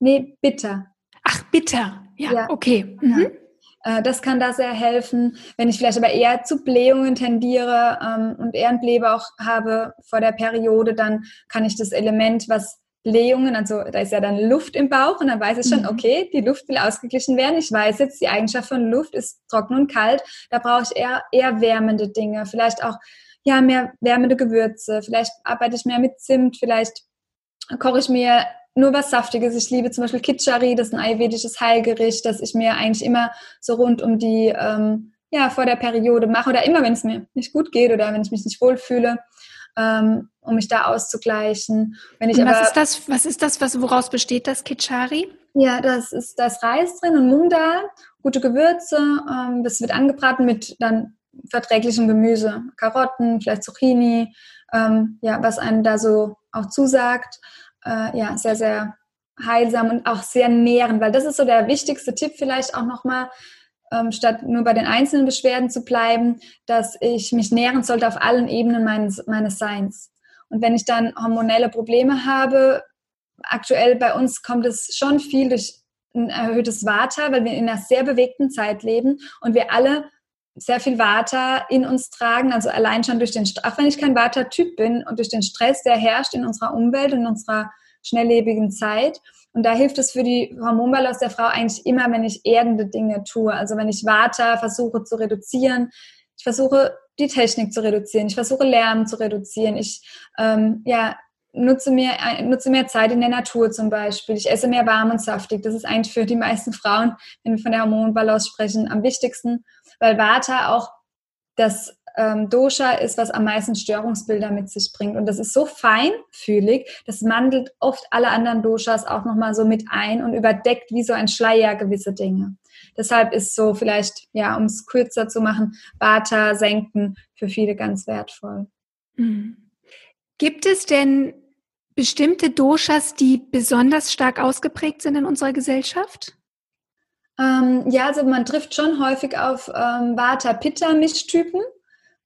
Nee, bitter. Ach, bitter. Ja, ja. okay. Mhm. Ja. Äh, das kann da sehr helfen. Wenn ich vielleicht aber eher zu Blähungen tendiere ähm, und eher ein Blähbauch habe vor der Periode, dann kann ich das Element, was Blähungen, also da ist ja dann Luft im Bauch und dann weiß ich schon, mhm. okay, die Luft will ausgeglichen werden. Ich weiß jetzt, die Eigenschaft von Luft ist trocken und kalt. Da brauche ich eher, eher wärmende Dinge. Vielleicht auch ja, mehr wärmende Gewürze, vielleicht arbeite ich mehr mit Zimt, vielleicht koche ich mir nur was Saftiges. Ich liebe zum Beispiel Kitchari, das ist ein ayurvedisches Heilgericht, das ich mir eigentlich immer so rund um die, ähm, ja, vor der Periode mache oder immer, wenn es mir nicht gut geht oder wenn ich mich nicht wohlfühle, ähm, um mich da auszugleichen. Wenn ich und was aber, ist das, was ist das, was, woraus besteht das Kitchari? Ja, das ist das Reis drin und Mungdal, gute Gewürze, ähm, das wird angebraten mit dann verträglichem Gemüse, Karotten, vielleicht Zucchini, ähm, ja, was einem da so auch zusagt. Äh, ja, sehr, sehr heilsam und auch sehr nährend, weil das ist so der wichtigste Tipp vielleicht auch nochmal. ähm, statt nur bei den einzelnen Beschwerden zu bleiben, dass ich mich nähren sollte auf allen Ebenen meines, meines Seins. Und wenn ich dann hormonelle Probleme habe, aktuell bei uns kommt es schon viel durch ein erhöhtes Vata, weil wir in einer sehr bewegten Zeit leben und wir alle sehr viel Vata in uns tragen, also allein schon durch den, auch wenn ich kein Vata-Typ bin und durch den Stress, der herrscht in unserer Umwelt und in unserer schnelllebigen Zeit. Und da hilft es für die Hormonbalance der Frau eigentlich immer, wenn ich erdende Dinge tue. Also wenn ich Vata versuche zu reduzieren, ich versuche die Technik zu reduzieren, ich versuche Lärm zu reduzieren, ich ähm, ja, nutze mehr, nutze mehr Zeit in der Natur zum Beispiel. Ich esse mehr warm und saftig. Das ist eigentlich für die meisten Frauen, wenn wir von der Hormonbalance sprechen, am wichtigsten, weil Vata auch das ähm, Dosha ist, was am meisten Störungsbilder mit sich bringt. Und das ist so feinfühlig, das mandelt oft alle anderen Doshas auch nochmal so mit ein und überdeckt wie so ein Schleier gewisse Dinge. Deshalb ist so vielleicht, ja, um es kürzer zu machen, Vata senken für viele ganz wertvoll. Mhm. Gibt es denn bestimmte Doshas, die besonders stark ausgeprägt sind in unserer Gesellschaft? Ähm, ja, also man trifft schon häufig auf ähm, Vata-Pitta-Mischtypen.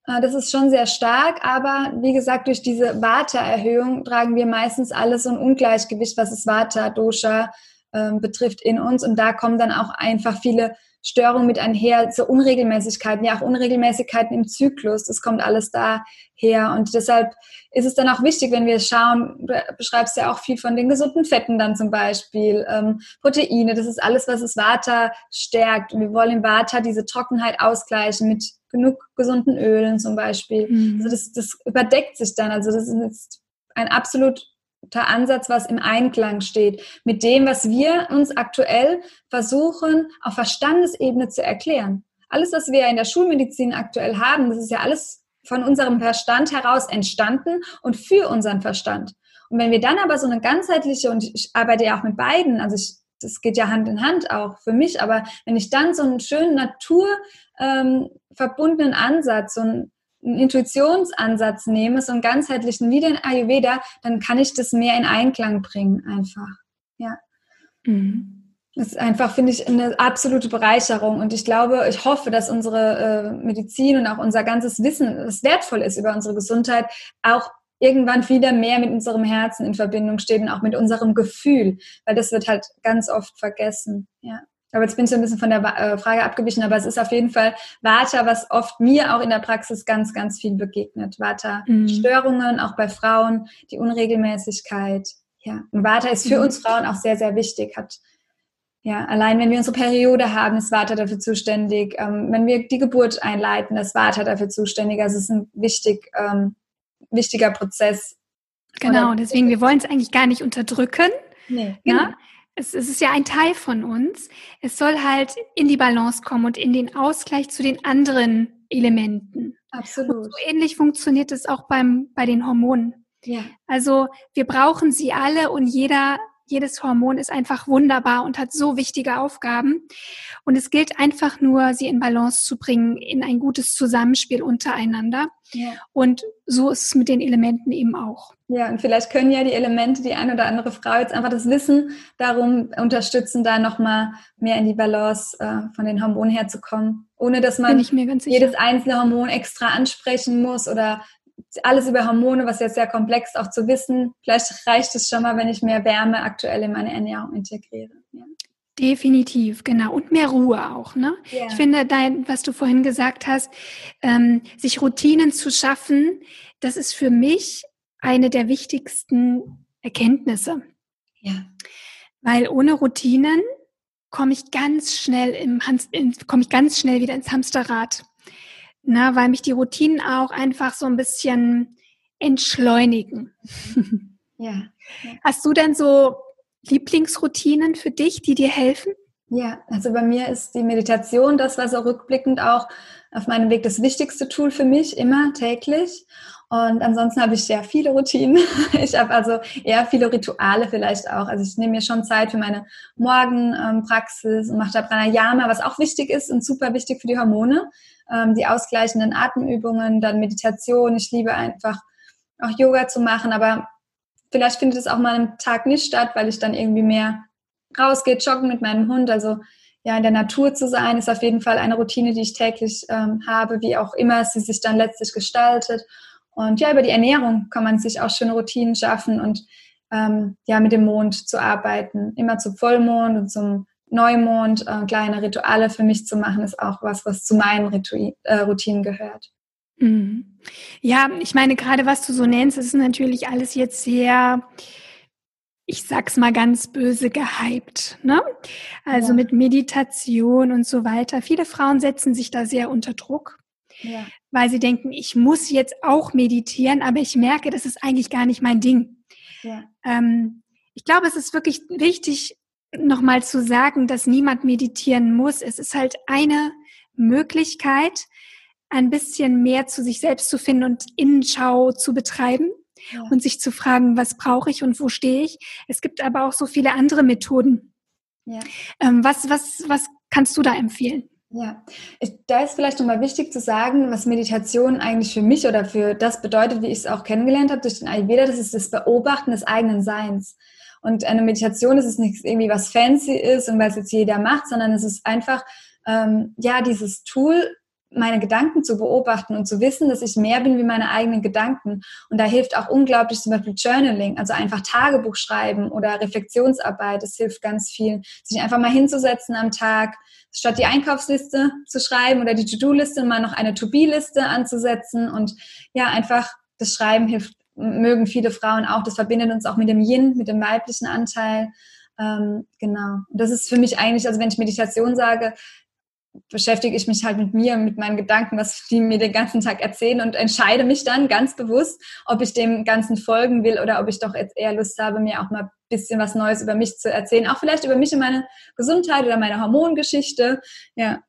Äh, das ist schon sehr stark, aber wie gesagt, durch diese Vata-Erhöhung tragen wir meistens alles so ein Ungleichgewicht, was das Vata-Dosha äh, betrifft in uns. Und da kommen dann auch einfach viele Störungen mit einher, so Unregelmäßigkeiten, ja auch Unregelmäßigkeiten im Zyklus, das kommt alles daher. Und deshalb ist es dann auch wichtig, wenn wir schauen, du beschreibst ja auch viel von den gesunden Fetten dann zum Beispiel, ähm, Proteine, das ist alles, was das Vata stärkt. Und wir wollen im Vata diese Trockenheit ausgleichen mit genug gesunden Ölen zum Beispiel. Mhm. Also das, das überdeckt sich dann. Also das ist ein absolut Ansatz, was im Einklang steht mit dem, was wir uns aktuell versuchen, auf Verstandesebene zu erklären. Alles, was wir in der Schulmedizin aktuell haben, das ist ja alles von unserem Verstand heraus entstanden und für unseren Verstand. Und wenn wir dann aber so eine ganzheitliche, und ich arbeite ja auch mit beiden, also ich, das geht ja Hand in Hand auch für mich, aber wenn ich dann so einen schönen naturverbundenen ähm, Ansatz, so einen einen Intuitionsansatz nehme, so einen ganzheitlichen wie den Ayurveda, dann kann ich das mehr in Einklang bringen einfach. Ja. Mhm. Das ist einfach, finde ich, eine absolute Bereicherung. Und ich glaube, ich hoffe, dass unsere äh, Medizin und auch unser ganzes Wissen, das wertvoll ist über unsere Gesundheit, auch irgendwann wieder mehr mit unserem Herzen in Verbindung steht und auch mit unserem Gefühl, weil das wird halt ganz oft vergessen. Ja. Aber jetzt bin ich so ein bisschen von der äh, Frage abgewichen, aber es ist auf jeden Fall Vata, was oft mir auch in der Praxis ganz, ganz viel begegnet. Vata-Störungen, mhm. auch bei Frauen, die Unregelmäßigkeit. Ja, und Vata ist für mhm. uns Frauen auch sehr, sehr wichtig. Hat ja, allein wenn wir unsere Periode haben, ist Vata dafür zuständig. Ähm, wenn wir die Geburt einleiten, ist Vata dafür zuständig. Also es ist ein wichtig, ähm, wichtiger Prozess. Genau, deswegen, wir wollen es eigentlich gar nicht unterdrücken. Nee, genau. Ja? Es, es ist ja ein Teil von uns. Es soll halt in die Balance kommen und in den Ausgleich zu den anderen Elementen. Absolut. Und so ähnlich funktioniert es auch beim, bei den Hormonen. Ja. Also wir brauchen sie alle und jeder jedes Hormon ist einfach wunderbar und hat so wichtige Aufgaben. Und es gilt einfach nur, sie in Balance zu bringen, in ein gutes Zusammenspiel untereinander. Ja. Und so ist es mit den Elementen eben auch. Ja, und vielleicht können ja die Elemente, die eine oder andere Frau jetzt einfach das Wissen darum unterstützen, da nochmal mehr in die Balance äh, von den Hormonen herzukommen. Ohne dass man jedes einzelne Hormon extra ansprechen muss oder alles über Hormone, was jetzt sehr komplex auch zu wissen. Vielleicht reicht es schon mal, wenn ich mehr Wärme aktuell in meine Ernährung integriere. Ja. Definitiv, genau. Und mehr Ruhe auch, ne? Yeah. Ich finde, dein, was du vorhin gesagt hast, ähm, sich Routinen zu schaffen, das ist für mich eine der wichtigsten Erkenntnisse. Ja. Weil ohne Routinen komme ich ganz schnell im komme ich ganz schnell wieder ins Hamsterrad na, weil mich die Routinen auch einfach so ein bisschen entschleunigen. Ja. Hast du denn so Lieblingsroutinen für dich, die dir helfen? Ja, also bei mir ist die Meditation das, was auch rückblickend auch auf meinem Weg das wichtigste Tool für mich, immer täglich. Und ansonsten habe ich ja viele Routinen. Ich habe also eher viele Rituale vielleicht auch. Also ich nehme mir schon Zeit für meine Morgenpraxis und mache da Pranayama, was auch wichtig ist und super wichtig für die Hormone ähm, die ausgleichenden Atemübungen, dann Meditation. Ich liebe einfach auch Yoga zu machen, aber vielleicht findet es auch mal am Tag nicht statt, weil ich dann irgendwie mehr rausgehe, joggen mit meinem Hund. Also ja, in der Natur zu sein, ist auf jeden Fall eine Routine, die ich täglich ähm, habe, wie auch immer sie sich dann letztlich gestaltet. Und ja, über die Ernährung kann man sich auch schöne Routinen schaffen und ähm, ja, mit dem Mond zu arbeiten. Immer zum Vollmond und zum Neumond äh, kleine Rituale für mich zu machen, ist auch was, was zu meinen Ritu äh, Routinen gehört. Mhm. Ja, ich meine, gerade was du so nennst, ist natürlich alles jetzt sehr ich sag's mal ganz böse, gehypt. Ne? Also ja. mit Meditation und so weiter. Viele Frauen setzen sich da sehr unter Druck, ja. weil sie denken, ich muss jetzt auch meditieren, aber ich merke, das ist eigentlich gar nicht mein Ding. Ja. Ähm, ich glaube, es ist wirklich wichtig, nochmal zu sagen, dass niemand meditieren muss. Es ist halt eine Möglichkeit, ein bisschen mehr zu sich selbst zu finden und Innenschau zu betreiben ja. und sich zu fragen, was brauche ich und wo stehe ich. Es gibt aber auch so viele andere Methoden. Ja. Ähm, was, was, was kannst du da empfehlen? Ja, ich, da ist vielleicht nochmal wichtig zu sagen, was Meditation eigentlich für mich oder für das bedeutet, wie ich es auch kennengelernt habe durch den Ayurveda, das ist das Beobachten des eigenen Seins. Und eine Meditation ist es nicht irgendwie was fancy ist und was jetzt jeder macht, sondern es ist einfach, ähm, ja, dieses Tool, meine Gedanken zu beobachten und zu wissen, dass ich mehr bin wie meine eigenen Gedanken. Und da hilft auch unglaublich zum Beispiel Journaling, also einfach Tagebuch schreiben oder Reflexionsarbeit. Das hilft ganz viel, sich einfach mal hinzusetzen am Tag, statt die Einkaufsliste zu schreiben oder die To-Do-Liste mal noch eine To-Be-Liste anzusetzen. Und ja, einfach das Schreiben hilft, mögen viele Frauen auch. Das verbindet uns auch mit dem Yin, mit dem weiblichen Anteil. Ähm, genau. Das ist für mich eigentlich, also wenn ich Meditation sage, beschäftige ich mich halt mit mir, mit meinen Gedanken, was die mir den ganzen Tag erzählen und entscheide mich dann ganz bewusst, ob ich dem Ganzen folgen will oder ob ich doch jetzt eher Lust habe, mir auch mal ein bisschen was Neues über mich zu erzählen. Auch vielleicht über mich und meine Gesundheit oder meine Hormongeschichte. Ja,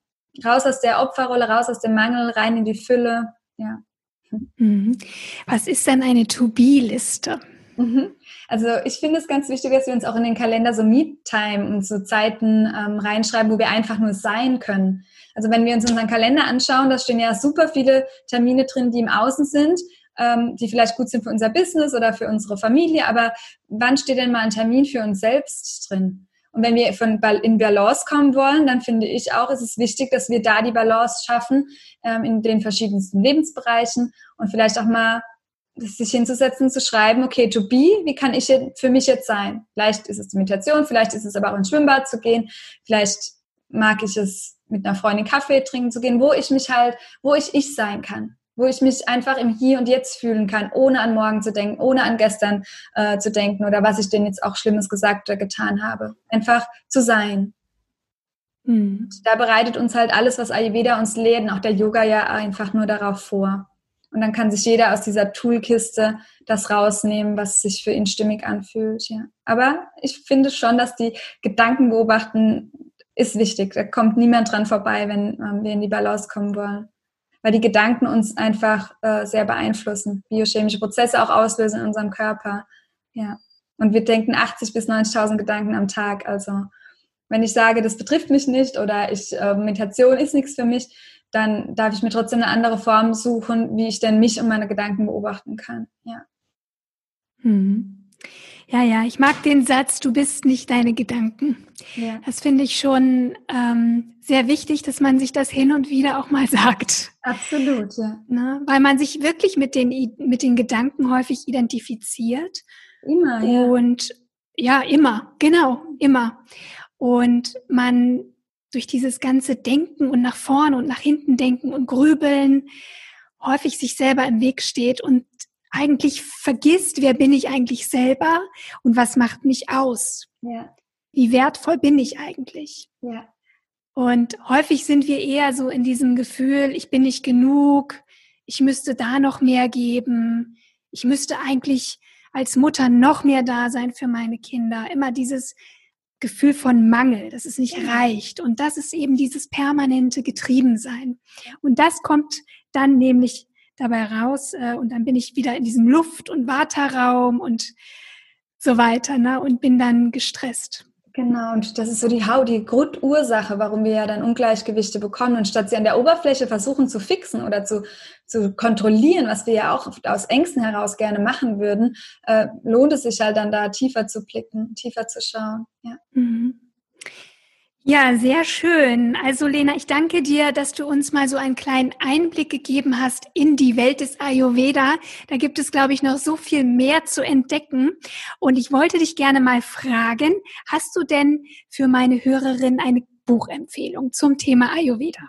raus aus der Opferrolle, raus aus dem Mangel, rein in die Fülle. Ja. Mhm. Was ist denn eine To-Be-Liste? Mhm. Also ich finde es ganz wichtig, dass wir uns auch in den Kalender so Meet-Time und so Zeiten ähm, reinschreiben, wo wir einfach nur sein können. Also wenn wir uns unseren Kalender anschauen, da stehen ja super viele Termine drin, die im Außen sind, ähm, die vielleicht gut sind für unser Business oder für unsere Familie, aber wann steht denn mal ein Termin für uns selbst drin? Und wenn wir von in Balance kommen wollen, dann finde ich auch, ist es wichtig, dass wir da die Balance schaffen ähm, in den verschiedensten Lebensbereichen und vielleicht auch mal sich hinzusetzen, zu schreiben, okay, to be, wie kann ich für mich jetzt sein? Vielleicht ist es die Meditation, vielleicht ist es aber auch ins Schwimmbad zu gehen, vielleicht mag ich es mit einer Freundin Kaffee trinken zu gehen, wo ich mich halt, wo ich ich sein kann, wo ich mich einfach im Hier und Jetzt fühlen kann, ohne an morgen zu denken, ohne an gestern äh, zu denken oder was ich denn jetzt auch Schlimmes gesagt oder getan habe. Einfach zu sein. Mhm. Da bereitet uns halt alles, was Ayurveda uns lehrt, und auch der Yoga ja einfach nur darauf vor. Und dann kann sich jeder aus dieser Toolkiste das rausnehmen, was sich für ihn stimmig anfühlt. Ja. Aber ich finde schon, dass die Gedanken beobachten ist wichtig. Da kommt niemand dran vorbei, wenn ähm, wir in die Balance kommen wollen. Weil die Gedanken uns einfach äh, sehr beeinflussen, biochemische Prozesse auch auslösen in unserem Körper. Ja. Und wir denken 80 bis 90.000 Gedanken am Tag. Also wenn ich sage, das betrifft mich nicht oder ich, äh, Meditation ist nichts für mich, dann darf ich mir trotzdem eine andere Form suchen, wie ich denn mich und meine Gedanken beobachten kann. Ja. Hm. Ja, ja, ich mag den Satz, du bist nicht deine Gedanken. Ja. Das finde ich schon ähm, sehr wichtig, dass man sich das hin und wieder auch mal sagt. Absolut, ja. Na, weil man sich wirklich mit den, mit den Gedanken häufig identifiziert. Immer, ja. Und ja, immer, genau, immer. Und man durch dieses ganze Denken und nach vorne und nach hinten denken und grübeln häufig sich selber im Weg steht und eigentlich vergisst, wer bin ich eigentlich selber und was macht mich aus? Ja. Wie wertvoll bin ich eigentlich? Ja. Und häufig sind wir eher so in diesem Gefühl, ich bin nicht genug, ich müsste da noch mehr geben, ich müsste eigentlich als Mutter noch mehr da sein für meine Kinder. Immer dieses Gefühl von Mangel, dass es nicht reicht. Und das ist eben dieses permanente Getriebensein. Und das kommt dann nämlich dabei raus äh, und dann bin ich wieder in diesem Luft- und Waterraum und so weiter ne, und bin dann gestresst. Genau, und das ist so die Haut, die Grundursache, warum wir ja dann Ungleichgewichte bekommen. Und statt sie an der Oberfläche versuchen zu fixen oder zu, zu kontrollieren, was wir ja auch aus Ängsten heraus gerne machen würden, äh, lohnt es sich halt dann da tiefer zu blicken, tiefer zu schauen. Ja. Mhm. Ja, sehr schön. Also Lena, ich danke dir, dass du uns mal so einen kleinen Einblick gegeben hast in die Welt des Ayurveda. Da gibt es, glaube ich, noch so viel mehr zu entdecken. Und ich wollte dich gerne mal fragen, hast du denn für meine Hörerin eine Buchempfehlung zum Thema Ayurveda?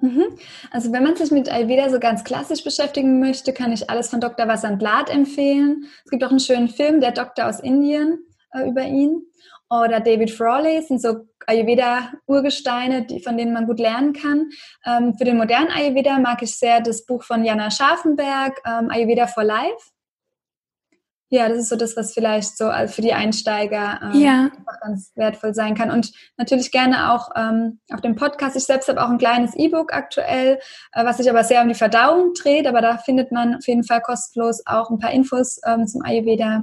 Mhm. Also wenn man sich mit Ayurveda so ganz klassisch beschäftigen möchte, kann ich alles von Dr. Vasant empfehlen. Es gibt auch einen schönen Film, Der Doktor aus Indien, äh, über ihn oder David Frawley sind so Ayurveda-Urgesteine, von denen man gut lernen kann. Ähm, für den modernen Ayurveda mag ich sehr das Buch von Jana Scharfenberg, ähm, Ayurveda for Life. Ja, das ist so das, was vielleicht so für die Einsteiger ähm, ja. ganz wertvoll sein kann. Und natürlich gerne auch ähm, auf dem Podcast. Ich selbst habe auch ein kleines E-Book aktuell, äh, was sich aber sehr um die Verdauung dreht. Aber da findet man auf jeden Fall kostenlos auch ein paar Infos ähm, zum Ayurveda.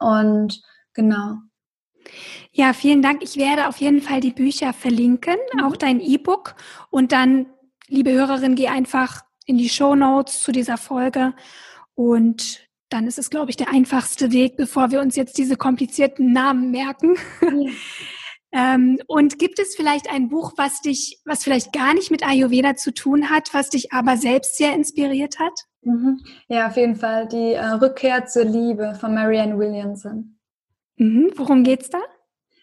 Und genau. Ja, vielen Dank. Ich werde auf jeden Fall die Bücher verlinken, mhm. auch dein E-Book. Und dann, liebe Hörerin, geh einfach in die Show Notes zu dieser Folge. Und dann ist es, glaube ich, der einfachste Weg, bevor wir uns jetzt diese komplizierten Namen merken. Ja. ähm, und gibt es vielleicht ein Buch, was dich, was vielleicht gar nicht mit Ayurveda zu tun hat, was dich aber selbst sehr inspiriert hat? Mhm. Ja, auf jeden Fall die äh, Rückkehr zur Liebe von Marianne Williamson. Mhm. Worum geht's da?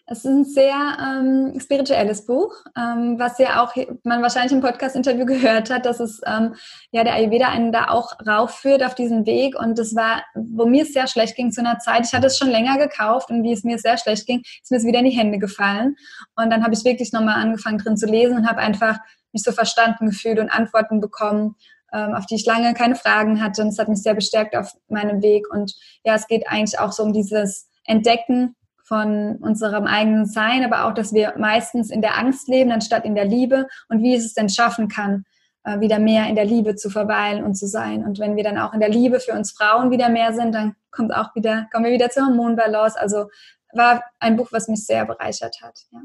Es ist ein sehr ähm, spirituelles Buch, ähm, was ja auch man wahrscheinlich im Podcast-Interview gehört hat, dass es ähm, ja der Ayurveda einen da auch raufführt auf diesen Weg. Und das war, wo mir es sehr schlecht ging zu einer Zeit. Ich hatte es schon länger gekauft und wie es mir sehr schlecht ging, ist mir es wieder in die Hände gefallen. Und dann habe ich wirklich nochmal angefangen drin zu lesen und habe einfach mich so verstanden gefühlt und Antworten bekommen ähm, auf die ich lange keine Fragen hatte. Und es hat mich sehr bestärkt auf meinem Weg. Und ja, es geht eigentlich auch so um dieses Entdecken von unserem eigenen Sein, aber auch, dass wir meistens in der Angst leben, anstatt in der Liebe und wie es es denn schaffen kann, äh, wieder mehr in der Liebe zu verweilen und zu sein. Und wenn wir dann auch in der Liebe für uns Frauen wieder mehr sind, dann kommt auch wieder, kommen wir wieder zur Hormonbalance. Also war ein Buch, was mich sehr bereichert hat. Ja.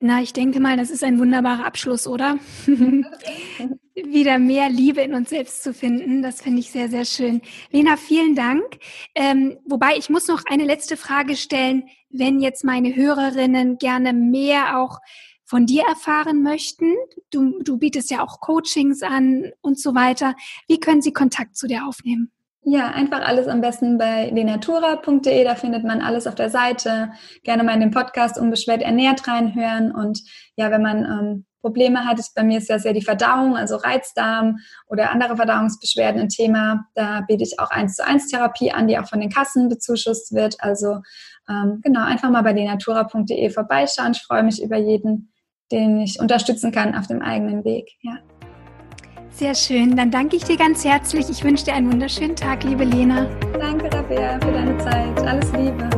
Na, ich denke mal, das ist ein wunderbarer Abschluss, oder? Wieder mehr Liebe in uns selbst zu finden, das finde ich sehr, sehr schön. Lena, vielen Dank. Ähm, wobei ich muss noch eine letzte Frage stellen, wenn jetzt meine Hörerinnen gerne mehr auch von dir erfahren möchten. Du, du bietest ja auch Coachings an und so weiter. Wie können sie Kontakt zu dir aufnehmen? Ja, einfach alles am besten bei lenatura.de, da findet man alles auf der Seite. Gerne mal in den Podcast unbeschwert ernährt reinhören. Und ja, wenn man ähm, Probleme hat, bei mir ist ja sehr die Verdauung, also Reizdarm oder andere Verdauungsbeschwerden ein Thema. Da biete ich auch eins zu eins Therapie an, die auch von den Kassen bezuschusst wird. Also ähm, genau, einfach mal bei lenatura.de vorbeischauen. Ich freue mich über jeden, den ich unterstützen kann auf dem eigenen Weg. Ja. Sehr schön. Dann danke ich dir ganz herzlich. Ich wünsche dir einen wunderschönen Tag, liebe Lena. Danke, Rabea, für deine Zeit. Alles Liebe.